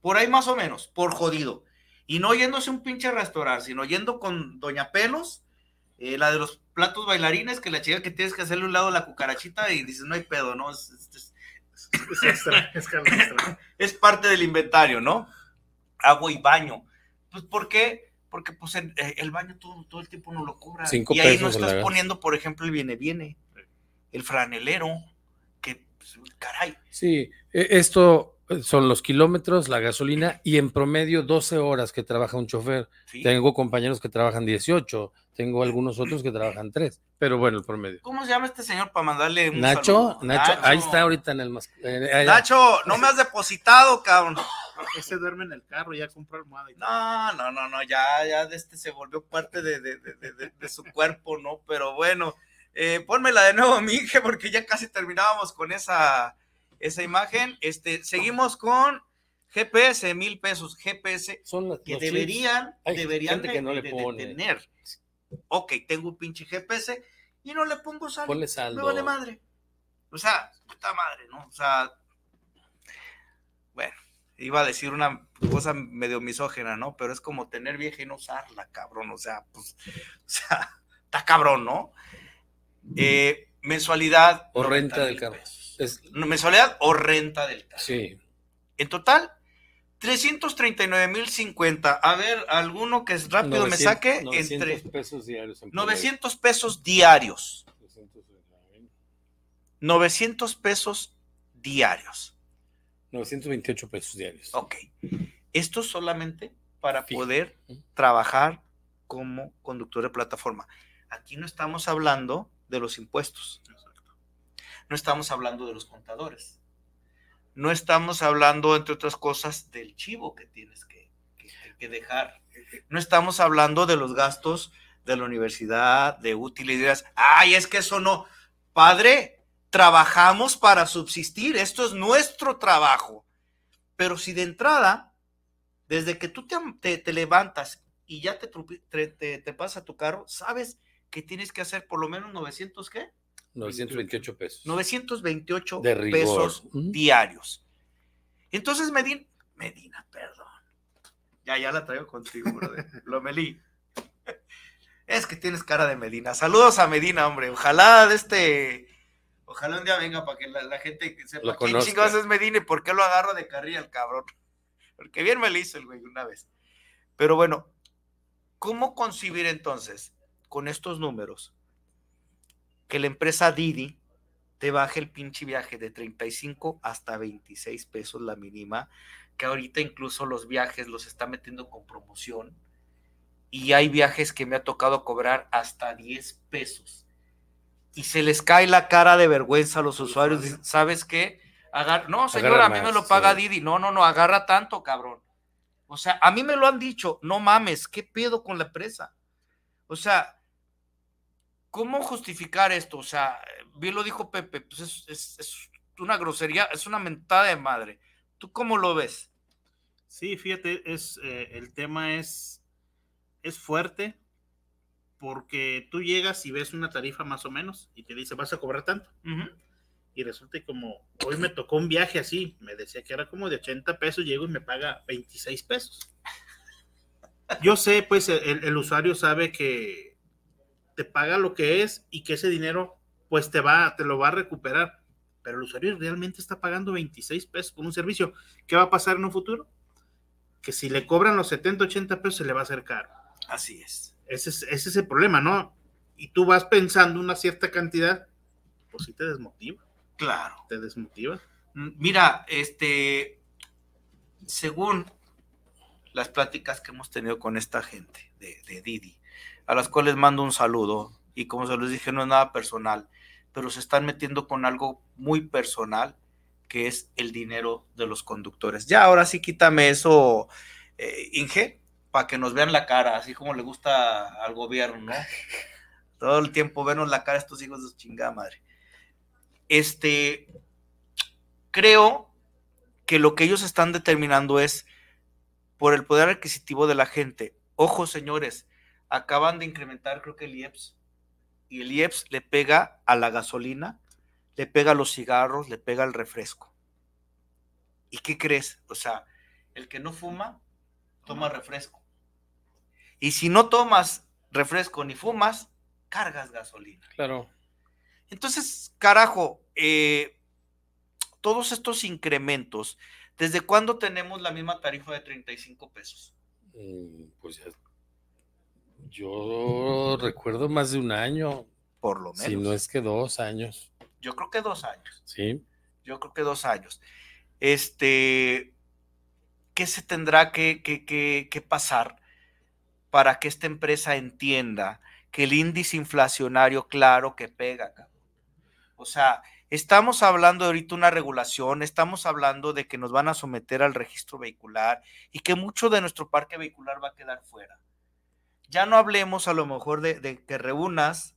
Por ahí más o menos, por jodido. Y no yéndose un pinche restaurante, sino yendo con Doña Pelos, eh, la de los platos bailarines, que la chica que tienes que hacerle un lado a la cucarachita y dices, no hay pedo, ¿no? Es, es, parte del inventario, ¿no? Agua y baño. Pues, ¿por qué? Porque pues el, eh, baño todo, todo, el tiempo no lo cobra. y ahí no estás poniendo, por ejemplo, el viene viene, el franelero, que pues, caray. Sí, e, esto son los kilómetros, la gasolina y en promedio 12 horas que trabaja un chofer. Tengo compañeros que trabajan 18, tengo algunos otros que trabajan 3, pero bueno, el promedio. ¿Cómo se llama este señor para mandarle un Nacho, Nacho, ahí está ahorita en el más. Nacho, no me has depositado, cabrón. Ese duerme en el carro, ya compró almohada. Y no, no, no, no, ya, ya de este se volvió parte de, de, de, de su cuerpo, ¿no? Pero bueno, eh, pónmela de nuevo, Mije, porque ya casi terminábamos con esa esa imagen. Este, seguimos con GPS, mil pesos. GPS Son que deberían, deberían de, tener. Ok, tengo un pinche GPS y no le pongo saldo. Ponle saldo. Me vale madre. O sea, puta madre, ¿no? O sea, bueno, iba a decir una cosa medio misógena, ¿no? Pero es como tener vieja y no usarla, cabrón. O sea, pues, o sea, está cabrón, ¿no? Eh, mensualidad. O renta del carro. mensualidad o renta del carro. Sí. En total, 339.00050. A ver, alguno que es rápido me saque 900 entre pesos diarios. 900 pesos diarios. 900 pesos diarios. 928 pesos diarios. Ok. Esto solamente para poder trabajar como conductor de plataforma. Aquí no estamos hablando de los impuestos. No estamos hablando de los contadores. No estamos hablando, entre otras cosas, del chivo que tienes que, dejar. No estamos hablando de los gastos de la universidad, de útiles. Ay, es que eso no. Padre, trabajamos para subsistir. Esto es nuestro trabajo. Pero si de entrada, desde que tú te, levantas y ya te, te, te, pasa tu carro, sabes que tienes que hacer por lo menos 900, ¿qué? 928 pesos. 928 pesos diarios. Entonces Medina, Medina, perdón. Ya, ya la traigo contigo, brother. Lomelí. Es que tienes cara de Medina. Saludos a Medina, hombre. Ojalá de este. Ojalá un día venga para que la, gente sepa quién chingados es Medina y por qué lo agarro de carrilla el cabrón. Porque bien me lo hizo el güey una vez. Pero bueno, ¿cómo concibir entonces con estos números que la empresa Didi te baje el pinche viaje de 35 hasta 26 pesos la mínima, que ahorita incluso los viajes los está metiendo con promoción y hay viajes que me ha tocado cobrar hasta 10 pesos. Y se les cae la cara de vergüenza a los usuarios. ¿Sabes qué? no, señora, a mí me lo paga Didi. No, no, no, agarra tanto, cabrón. O sea, a mí me lo han dicho, no mames, ¿qué pedo con la empresa? O sea, ¿cómo justificar esto? O sea, bien lo dijo Pepe, pues es, una grosería, es una mentada de madre. ¿Tú cómo lo ves? Sí, fíjate, es, eh, el tema es, es fuerte porque tú llegas y ves una tarifa más o menos y te dice, vas a cobrar tanto. Y resulta que como hoy me tocó un viaje así, me decía que era como de 80 pesos, llego y me paga 26 pesos. Yo sé, pues el usuario sabe que te paga lo que es y que ese dinero pues te va, te lo va a recuperar. Pero el usuario realmente está pagando 26 pesos por un servicio. ¿Qué va a pasar en un futuro? Que si le cobran los 70, 80 pesos se le va a hacer caro. Así es. Ese es, ese es el problema, ¿no? Y tú vas pensando una cierta cantidad, pues sí te desmotiva. Claro. Te desmotiva. Mm, mira, este, según las pláticas que hemos tenido con esta gente de, de Didi, a las cuales mando un saludo. Y como se les dije, no es nada personal, pero se están metiendo con algo muy personal, que es el dinero de los conductores. Ya, ahora sí quítame eso, eh, Inge, para que nos vean la cara, así como le gusta al gobierno, ¿no? Todo el tiempo vernos la cara a estos hijos de chingada madre. Este, creo que lo que ellos están determinando es por el poder adquisitivo de la gente. Ojo, señores, acaban de incrementar, creo que el IEPS, y el IEPS le pega a la gasolina, le pega a los cigarros, le pega al refresco. ¿Y qué crees? O sea, el que no fuma, toma refresco. Y si no tomas refresco ni fumas, cargas gasolina. Claro. Entonces, carajo, eh, todos estos incrementos, ¿desde cuándo tenemos la misma tarifa de 35 pesos? Mm, pues ya yo recuerdo más de un año. Por lo menos. Si no es que dos años. Yo creo que dos años. Sí. Yo creo que dos años. este, ¿qué se tendrá que, que, pasar para que esta empresa entienda que el índice inflacionario, claro que pega, O sea, estamos hablando de ahorita una regulación, estamos hablando de que nos van a someter al registro vehicular y que mucho de nuestro parque vehicular va a quedar fuera. Ya no hablemos a lo mejor de, que reúnas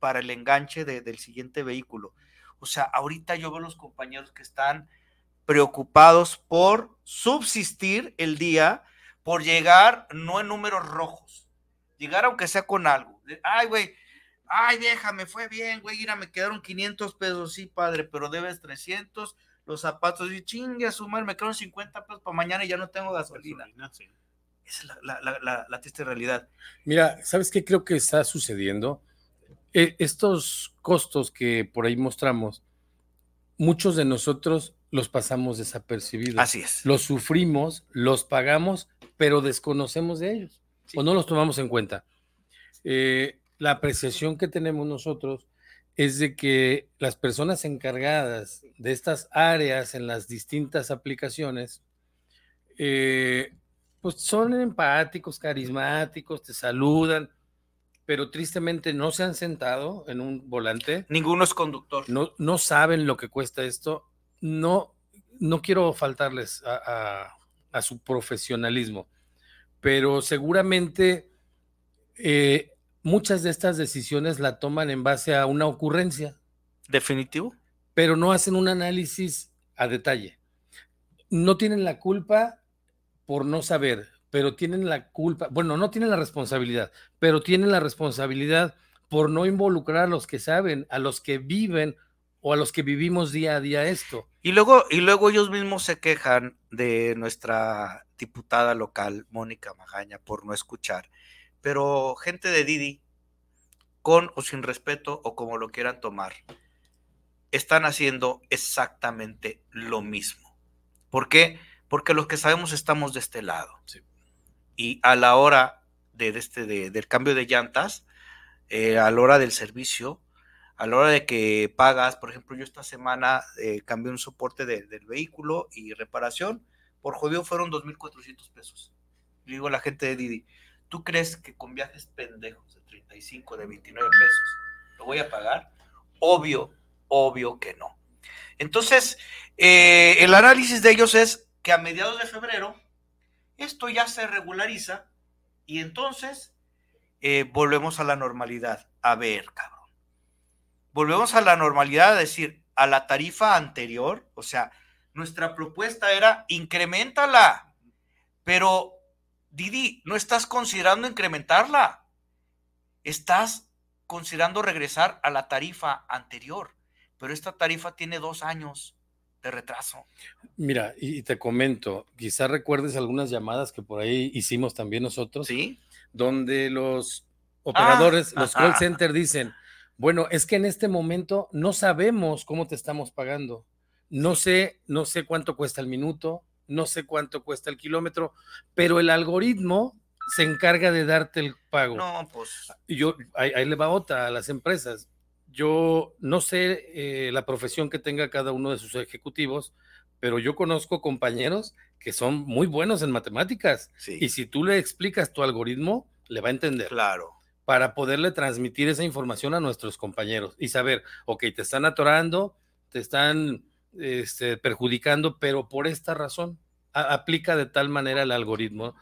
para el enganche del siguiente vehículo. O sea, ahorita yo veo los compañeros que están preocupados por subsistir el día, por llegar no en números rojos, llegar aunque sea con algo. Ay, güey, ay, déjame, fue bien, güey, mira, me quedaron 500 pesos, sí, padre, pero debes 300, los zapatos, y chingue a sumar, me quedaron 50 pesos para mañana y ya no tengo gasolina. Esa es la, triste realidad. Mira, ¿sabes qué creo que está sucediendo? E, estos costos que por ahí mostramos, muchos de nosotros los pasamos desapercibidos. Así es. Los sufrimos, los pagamos, pero desconocemos de ellos o no los tomamos en cuenta. Eh, la apreciación que tenemos nosotros es de que las personas encargadas de estas áreas en las distintas aplicaciones, eh, pues son empáticos, carismáticos, te saludan, pero tristemente no se han sentado en un volante. Ninguno es conductor. No, no saben lo que cuesta esto no, no quiero faltarles a, su profesionalismo, pero seguramente eh, muchas de estas decisiones la toman en base a una ocurrencia. Definitivo. Pero no hacen un análisis a detalle. No tienen la culpa por no saber, pero tienen la culpa, bueno, no tienen la responsabilidad, pero tienen la responsabilidad por no involucrar a los que saben, a los que viven o a los que vivimos día a día esto. Y luego, y luego ellos mismos se quejan de nuestra diputada local, Mónica Magaña, por no escuchar. Pero gente de Didi, con o sin respeto o como lo quieran tomar, están haciendo exactamente lo mismo. ¿Por qué? Porque los que sabemos estamos de este lado. Y a la hora de, este, del cambio de llantas, eh, a la hora del servicio, a la hora de que pagas, por ejemplo, yo esta semana eh, cambié un soporte del vehículo y reparación, por jodido fueron 2.400 pesos. Le digo a la gente de Didi, ¿tú crees que con viajes pendejos de 35, de 29 pesos, lo voy a pagar? Obvio, obvio que no. Entonces, eh, el análisis de ellos es que a mediados de febrero esto ya se regulariza y entonces eh, volvemos a la normalidad. A ver, cabrón. Volvemos a la normalidad, es decir, a la tarifa anterior, o sea, nuestra propuesta era incrementala, pero Didi, no estás considerando incrementarla, estás considerando regresar a la tarifa anterior, pero esta tarifa tiene dos años de retraso. Mira, y te comento, quizás recuerdes algunas llamadas que por ahí hicimos también nosotros, ¿Sí? donde los operadores, ah, los call center dicen, bueno, es que en este momento no sabemos cómo te estamos pagando. No sé, no sé cuánto cuesta el minuto, no sé cuánto cuesta el kilómetro, pero el algoritmo se encarga de darte el pago. No, pues. Yo, ahí, le va otra a las empresas. Yo no sé eh, la profesión que tenga cada uno de sus ejecutivos, pero yo conozco compañeros que son muy buenos en matemáticas. Y si tú le explicas tu algoritmo, le va a entender. Claro para poderle transmitir esa información a nuestros compañeros y saber, ok, te están atorando, te están este, perjudicando, pero por esta razón aplica de tal manera el algoritmo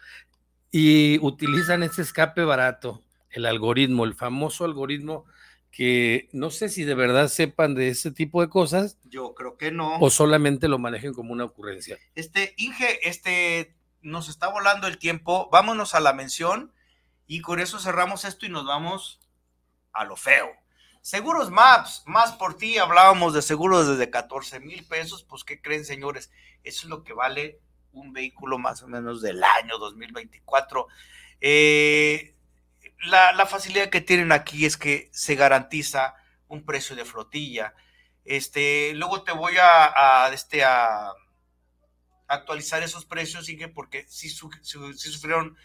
y utilizan ese escape barato, el algoritmo, el famoso algoritmo que no sé si de verdad sepan de ese tipo de cosas. Yo creo que no. O solamente lo manejen como una ocurrencia. Este, Inge, este, nos está volando el tiempo. Vámonos a la mención y con eso cerramos esto y nos vamos a lo feo. Seguros Maps, más por ti, hablábamos de seguros desde 14 mil pesos, pues ¿qué creen señores? Eso es lo que vale un vehículo más o menos del año 2024. Eh, la, facilidad que tienen aquí es que se garantiza un precio de flotilla. Este, luego te voy a, este, a actualizar esos precios, porque sí, sí sufrieron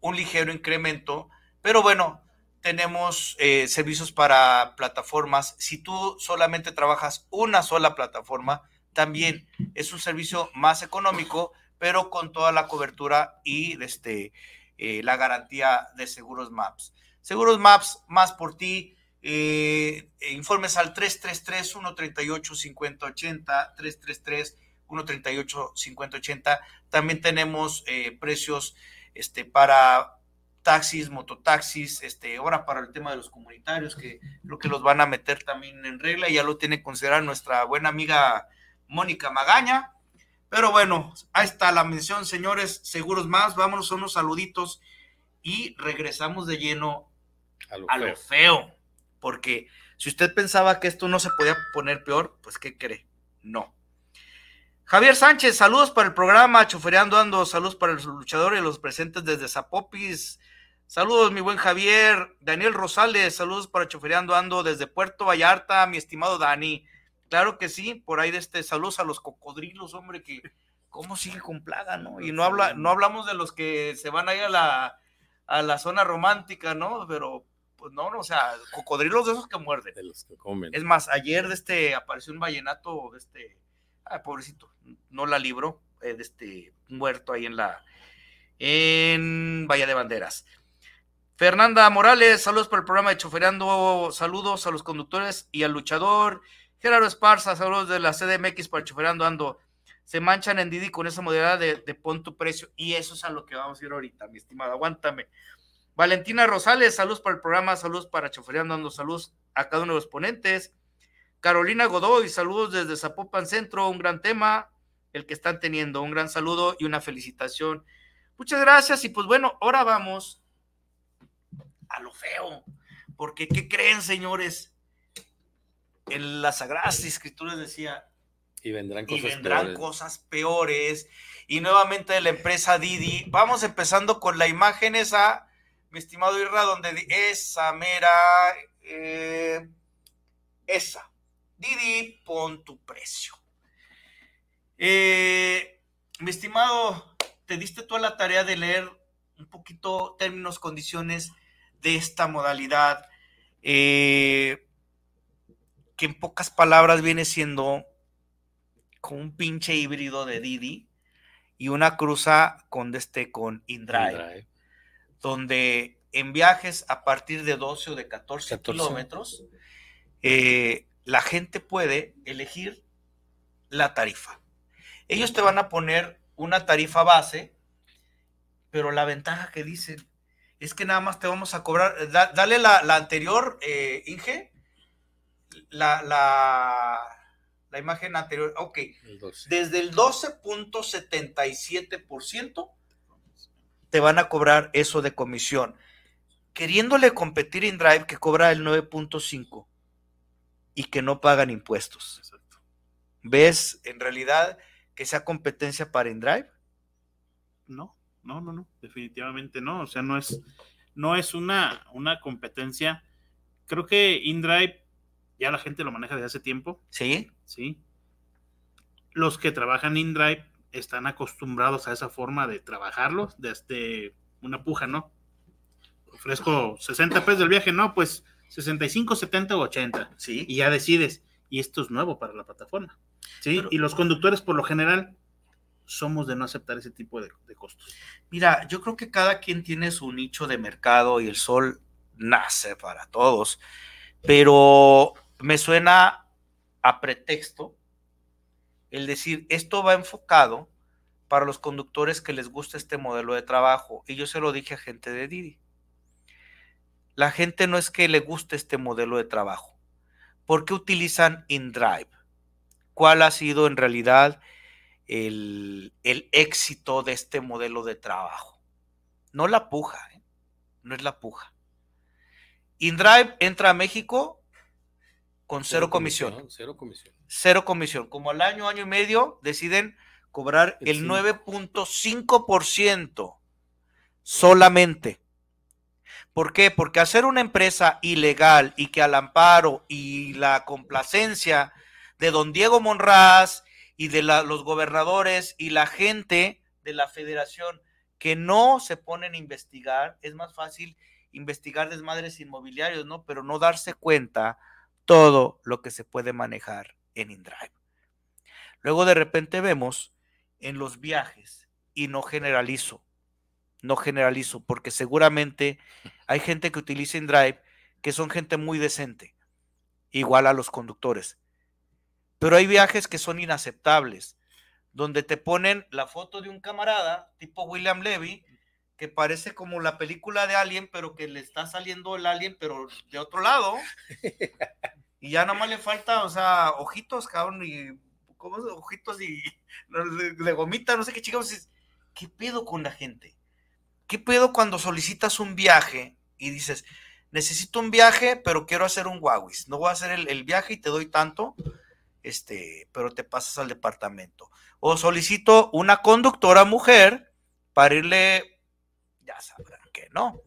un ligero incremento, pero bueno, tenemos eh, servicios para plataformas. Si tú solamente trabajas una sola plataforma, también es un servicio más económico, pero con toda la cobertura y este, eh, la garantía de Seguros Maps. Seguros Maps, más por ti. Eh, informes al 333-138-5080, 333-138-5080. También tenemos eh, precios este, para taxis, mototaxis, este, ahora para el tema de los comunitarios, que creo que los van a meter también en regla, ya lo tiene que considerar nuestra buena amiga Mónica Magaña. Pero bueno, ahí está la mención, señores, seguros más, vámonos a unos saluditos y regresamos de lleno a lo, feo. porque si usted pensaba que esto no se podía poner peor, pues ¿qué cree? No. Javier Sánchez, saludos para el programa, chofereando ando, saludos para el luchador y los presentes desde Zapopis. Saludos, mi buen Javier. Daniel Rosales, saludos para chofereando ando desde Puerto Vallarta, mi estimado Dani. Claro que sí, por ahí de este saludos a los cocodrilos, hombre, que cómo sigue con plaga, ¿no? Y no habla, no hablamos de los que se van ahí a la, a la zona romántica, ¿no? Pero pues no, o sea, cocodrilos de esos que muerden. De los que comen. Es más, ayer de este apareció un vallenato, de este, ah, pobrecito, no la libró, eh, de este muerto ahí en la, en Bahía de Banderas. Fernanda Morales, saludos por el programa de Choferando, saludos a los conductores y al luchador Gerardo Esparza, saludos de la CDMX para Choferando Ando. Se manchan en Didi con esa modalidad de, de pon tu precio. Y eso es a lo que vamos a ir ahorita, mi estimado. Aguántame. Valentina Rosales, saludos para el programa, saludos para Choferando Ando, saludos a cada uno de los ponentes. Carolina Godoy, saludos desde Zapopan Centro, un gran tema, el que están teniendo. Un gran saludo y una felicitación. Muchas gracias. Y pues bueno, ahora vamos a lo feo. Porque, ¿qué creen, señores? En las Sagradas Escrituras decía, y vendrán cosas, y vendrán peores. cosas peores. Y nuevamente de la empresa Didi. Vamos empezando con la imagen esa, mi estimado Irra, donde esa mera, eh, esa. Didi, pon tu precio. Eh, mi estimado, te diste toda la tarea de leer un poquito términos, condiciones de esta modalidad. Eh, que en pocas palabras viene siendo con un pinche híbrido de Didi y una cruza con este con InDrive, InDrive. donde en viajes a partir de 12 o de 14, 14. kilómetros, eh, la gente puede elegir la tarifa. Ellos te van a poner una tarifa base, pero la ventaja que dicen es que nada más te vamos a cobrar, da- dale la, la anterior, eh, Inge, la, la, la imagen anterior, ok, El 12. desde el 12.77% te van a cobrar eso de comisión. Queriéndole competir InDrive que cobra el 9.5 y que no pagan impuestos. ¿Ves en realidad que sea competencia para InDrive? No, no, no, no, definitivamente no. O sea, no es, no es una, una competencia. Creo que InDrive ya la gente lo maneja desde hace tiempo. Sí. Sí. Los que trabajan InDrive están acostumbrados a esa forma de trabajarlos, desde una puja, ¿no? Ofrezco 60 pesos del viaje, no, pues 65, 70 o 80. Sí. Y ya decides. Y esto es nuevo para la plataforma. Sí. Pero- y los conductores, por lo general, somos de no aceptar ese tipo de, de costos. Mira, yo creo que cada quien tiene su nicho de mercado y el sol nace para todos, pero me suena a pretexto el decir, esto va enfocado para los conductores que les gusta este modelo de trabajo. Y yo se lo dije a gente de Didi. La gente no es que le guste este modelo de trabajo. ¿Por qué utilizan InDrive? ¿Cuál ha sido en realidad el, el éxito de este modelo de trabajo? No la puja, ¿eh? no es la puja. InDrive entra a México con cero, comisión. Cero comisión. Cero comisión. Como al año, año y medio, deciden cobrar El el cinco. 9.5% solamente. ¿Por qué? Porque hacer una empresa ilegal y que al amparo y la complacencia de don Diego Monraz y de la- los gobernadores y la gente de la federación que no se ponen a investigar, es más fácil investigar desmadres inmobiliarios, ¿no? Pero no darse cuenta todo lo que se puede manejar en InDrive. Luego de repente vemos en los viajes, y no generalizo, no generalizo, porque seguramente hay gente que utiliza InDrive que son gente muy decente, igual a los conductores. Pero hay viajes que son inaceptables, donde te ponen la foto de un camarada, tipo William Levy, que parece como la película de Alien, pero que le está saliendo el Alien, pero de otro lado. Y ya nomás le falta, o sea, ojitos, cabrón, y ¿cómo ojitos y de, gomita, no sé qué chicos. ¿Qué pedo con la gente? ¿Qué pedo cuando solicitas un viaje y dices, necesito un viaje, pero quiero hacer un Huawei? No voy a hacer el, el viaje y te doy tanto, este, pero te pasas al departamento. O solicito una conductora mujer para irle, sabrán que no.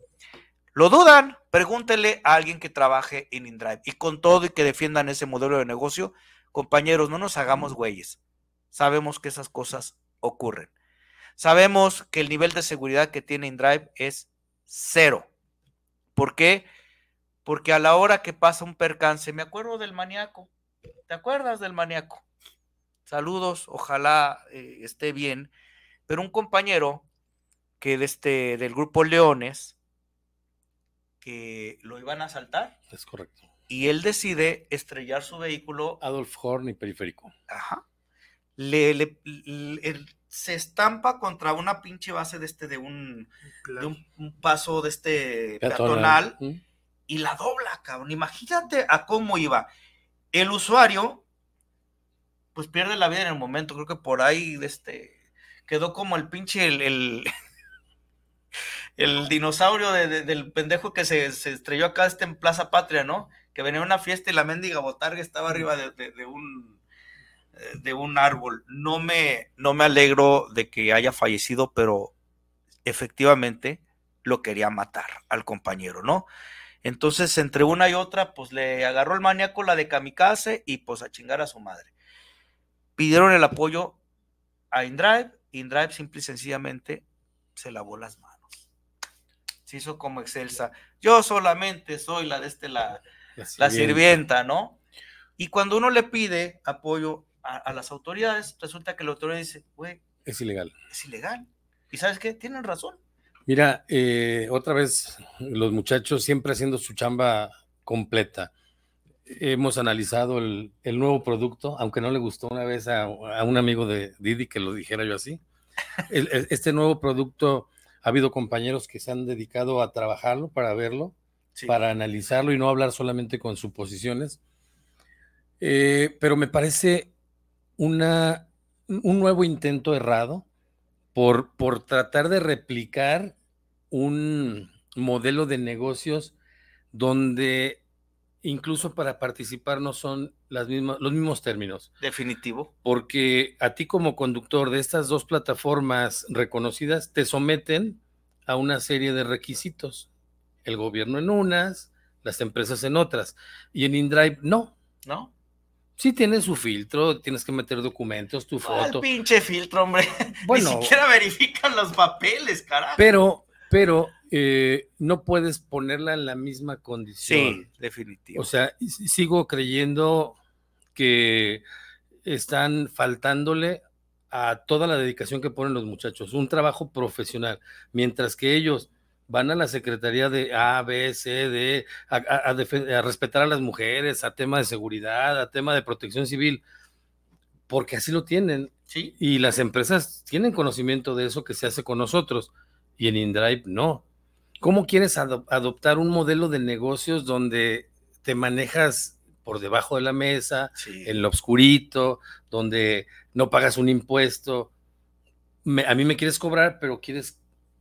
Lo dudan, pregúntele a alguien que trabaje en InDrive y con todo y que defiendan ese modelo de negocio, compañeros, no nos hagamos güeyes. Sabemos que esas cosas ocurren. Sabemos que el nivel de seguridad que tiene InDrive es cero. ¿Por qué? Porque a la hora que pasa un percance, me acuerdo del maníaco. ¿Te acuerdas del maníaco? Saludos, ojalá eh, esté bien. Pero un compañero que de este, del grupo Leones, que lo iban a asaltar. Es correcto. Y él decide estrellar su vehículo. Adolf Horn y periférico. Ajá. Le, le, se estampa contra una pinche base de este, de un, de un, paso de este peatonal, y la dobla, cabrón. Imagínate a cómo iba. El usuario, pues pierde la vida en el momento. Creo que por ahí, de este, quedó como el pinche, el, el el dinosaurio del pendejo que se, estrelló acá este en Plaza Patria, ¿no? Que venía a una fiesta y la mendiga botarga estaba arriba de, un eh, de un árbol. No me, no me alegro de que haya fallecido, pero efectivamente lo quería matar al compañero, ¿no? Entonces, entre una y otra, pues le agarró el maníaco la de kamikaze y pues a chingar a su madre. Pidieron el apoyo a InDrive. InDrive simple y sencillamente se lavó las manos se hizo como excelsa. Yo solamente soy la de este, la, la, sirvienta. ¿no? Y cuando uno le pide apoyo a, las autoridades, resulta que la autoridad dice, güey. Es ilegal. Es ilegal. ¿Y sabes qué? Tienen razón. Mira, eh, otra vez, los muchachos siempre haciendo su chamba completa. Hemos analizado el, nuevo producto, aunque no le gustó una vez a, un amigo de Didi que lo dijera yo así. este nuevo producto ha habido compañeros que se han dedicado a trabajarlo para verlo, para analizarlo y no hablar solamente con suposiciones. Eh, pero me parece una, un nuevo intento errado por, por tratar de replicar un modelo de negocios donde incluso para participar no son las mismas, los mismos términos. Definitivo. Porque a ti como conductor de estas dos plataformas reconocidas te someten a una serie de requisitos. El gobierno en unas, las empresas en otras. Y en InDrive no. ¿No? Sí tiene su filtro, tienes que meter documentos, tu foto. El pinche filtro, hombre. Bueno, Ni siquiera verifican los papeles, carajo. Pero, pero eh, no puedes ponerla en la misma condición. Sí, definitivo. O sea, sigo creyendo que están faltándole a toda la dedicación que ponen los muchachos, un trabajo profesional, mientras que ellos van a la Secretaría de A, B, C, D, a, respetar a las mujeres, a tema de seguridad, a tema de protección civil, porque así lo tienen. ¿Sí? Y las empresas tienen conocimiento de eso que se hace con nosotros, y en InDrive no. ¿Cómo quieres adoptar un modelo de negocios donde te manejas por debajo de la mesa, en lo oscurito, donde no pagas un impuesto? a mí me quieres cobrar, pero quieres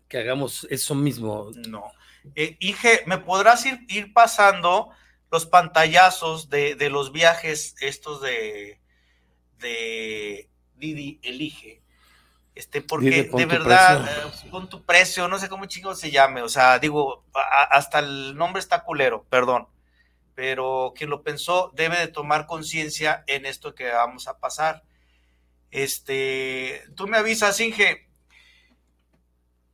que hagamos eso mismo. No. Eh, Ige, ¿me podrás ir, ir, pasando los pantallazos de, de, los viajes estos de, de Didi Elige? Este, porque de verdad, eh, con tu precio, no sé cómo chico se llame, o sea, digo, hasta el nombre está culero, perdón, pero quien lo pensó debe de tomar conciencia en esto que vamos a pasar. Este, tú me avisas, Inge,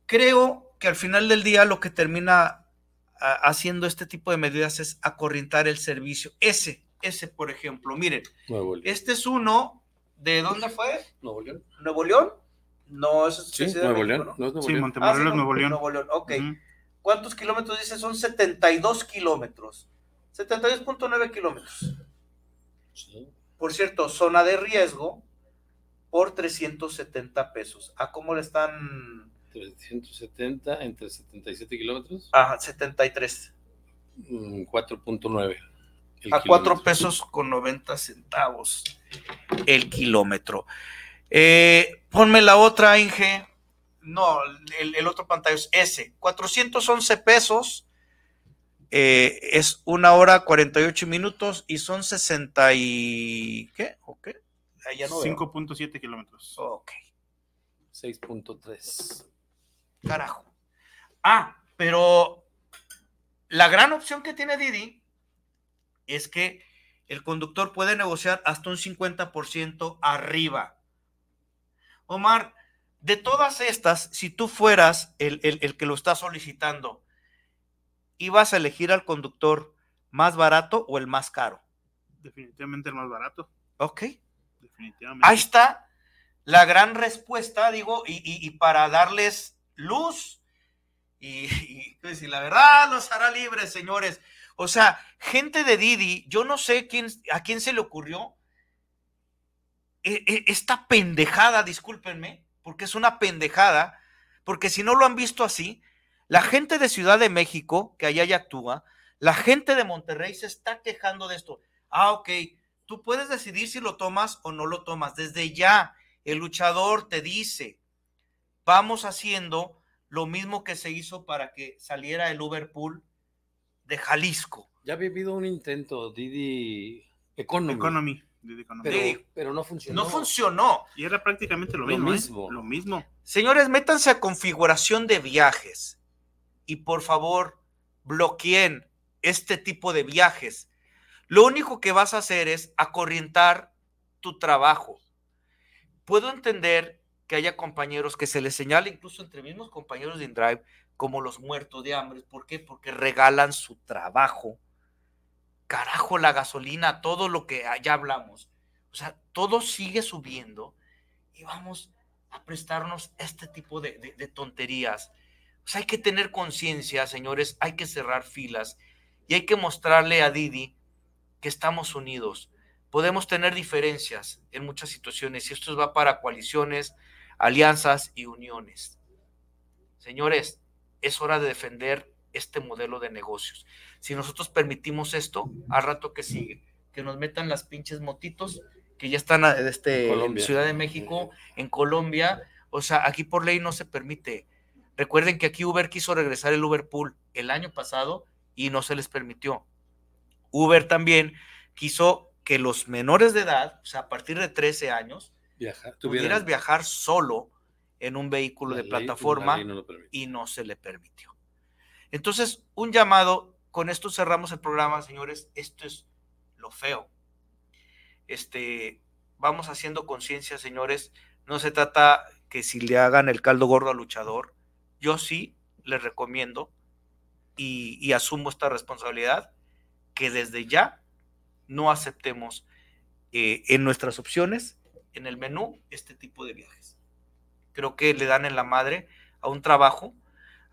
creo que al final del día lo que termina haciendo este tipo de medidas es acorrientar el servicio. Ese, ese, por ejemplo, miren, este es uno ¿De dónde fue? Nuevo León. ¿Nuevo León? No, eso es Sí, Nuevo México, León. ¿no? No es Nuevo Sí, León. Montemorelos, Ah, sí, Nuevo León. Nuevo León, ok. Ujú. ¿Cuántos kilómetros dice? Son 72 kilómetros. 72.9 kilómetros. Sí. Por cierto, zona de riesgo por 370 pesos. ¿A cómo le están? 370 entre 77 kilómetros. A 73. mm, 4.9. el A 4 kilómetro. pesos con 90 centavos el kilómetro. Eh, ponme la otra, Inge. No, el, el otro pantalla es ese. 411 pesos. eh, es una hora 48 minutos y son 60 y... ¿Qué? ¿O qué? Ah, no veo. 5.7 kilómetros. Ok. 6.3. Carajo. Ah, pero la gran opción que tiene Didi es que el conductor puede negociar hasta un 50% arriba. Omar, de todas estas, si tú fueras el, el- el que lo está solicitando, ¿ibas a elegir al conductor más barato o el más caro? Definitivamente el más barato. Ok. Definitivamente. Ahí está la gran respuesta, digo, y, y- y para darles luz. Y, y, pues, y la verdad los hará libres, señores. O sea, gente de Didi, yo no sé quién, a quién se le ocurrió esta pendejada, discúlpenme, porque es una pendejada, porque si no lo han visto así, la gente de Ciudad de México, que allá ya actúa, la gente de Monterrey se está quejando de esto. Ah, ok, tú puedes decidir si lo tomas o no lo tomas. Desde ya, el luchador te dice, vamos haciendo lo mismo que se hizo para que saliera el Uberpool de Jalisco. Ya había habido un intento, Didi Economy. Economy. Pero, no funcionó. No funcionó. Y era prácticamente lo Lo mismo. ¿eh? mismo. Lo mismo. Señores, métanse a configuración de viajes y por favor bloqueen este tipo de viajes. Lo único que vas a hacer es acorrientar tu trabajo. Puedo entender que haya compañeros que se les señala, incluso entre mismos compañeros de InDrive, como los muertos de hambre. ¿Por qué? Porque regalan su trabajo. Carajo, la gasolina, todo lo que ya hablamos. O sea, todo sigue subiendo y vamos a prestarnos este tipo de, tonterías. O sea, hay que tener conciencia, señores, hay que cerrar filas y hay que mostrarle a Didi que estamos unidos. Podemos tener diferencias en muchas situaciones y esto va para coaliciones, alianzas y uniones. Señores, es hora de defender este modelo de negocios. Si nosotros permitimos esto, al rato que sigue, que nos metan las pinches motitos que ya están ah, este, en. Ciudad de México, en Colombia, o sea, aquí por ley no se permite. Recuerden que aquí Uber quiso regresar el Uber Pool el año pasado y no se les permitió. Uber también quiso que los menores de edad, o sea, a partir de 13 años, Viajar, pudieras viajar solo en un vehículo La de ley- plataforma no y no se le permitió. Entonces, un llamado, con esto cerramos el programa, señores, esto es lo feo. Este, vamos haciendo conciencia, señores, no se trata que si le hagan el caldo gordo al luchador, yo sí les recomiendo y, asumo esta responsabilidad, que desde ya no aceptemos eh, en nuestras opciones, en el menú, este tipo de viajes. Creo que le dan en la madre a un trabajo,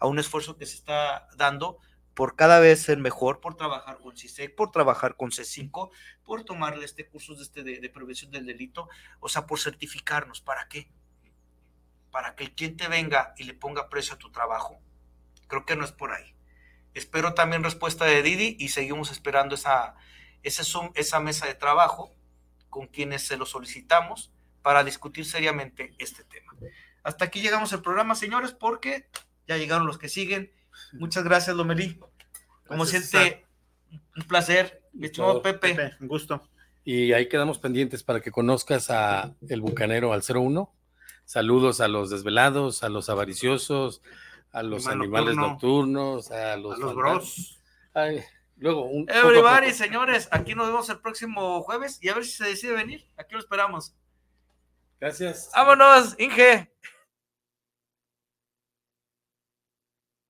a un esfuerzo que se está dando por cada vez ser mejor, por trabajar con CISEC, por trabajar con C5, por tomarle este cursos de, este de, prevención del delito, o sea, por certificarnos. ¿Para qué? Para que el cliente venga y le ponga precio a tu trabajo. Creo que no es por ahí. Espero también respuesta de Didi y seguimos esperando esa, Zoom, esa mesa de trabajo con quienes se lo solicitamos para discutir seriamente este tema. Hasta aquí llegamos al programa, señores, porque ya llegaron los que siguen. Muchas gracias, Lomelí. Como Gracias, siempre, un placer. Mi estimado. Pepe. Pepe, un gusto. Y ahí quedamos pendientes para que conozcas a el bucanero al 01. Saludos a los desvelados, a los avariciosos, a los Animal animales nocturno, nocturnos, a los, A los bros. Ay, luego, un, Everybody, señores, aquí nos vemos el próximo jueves y a ver si se decide venir. Aquí lo esperamos. Gracias. Vámonos, Inge.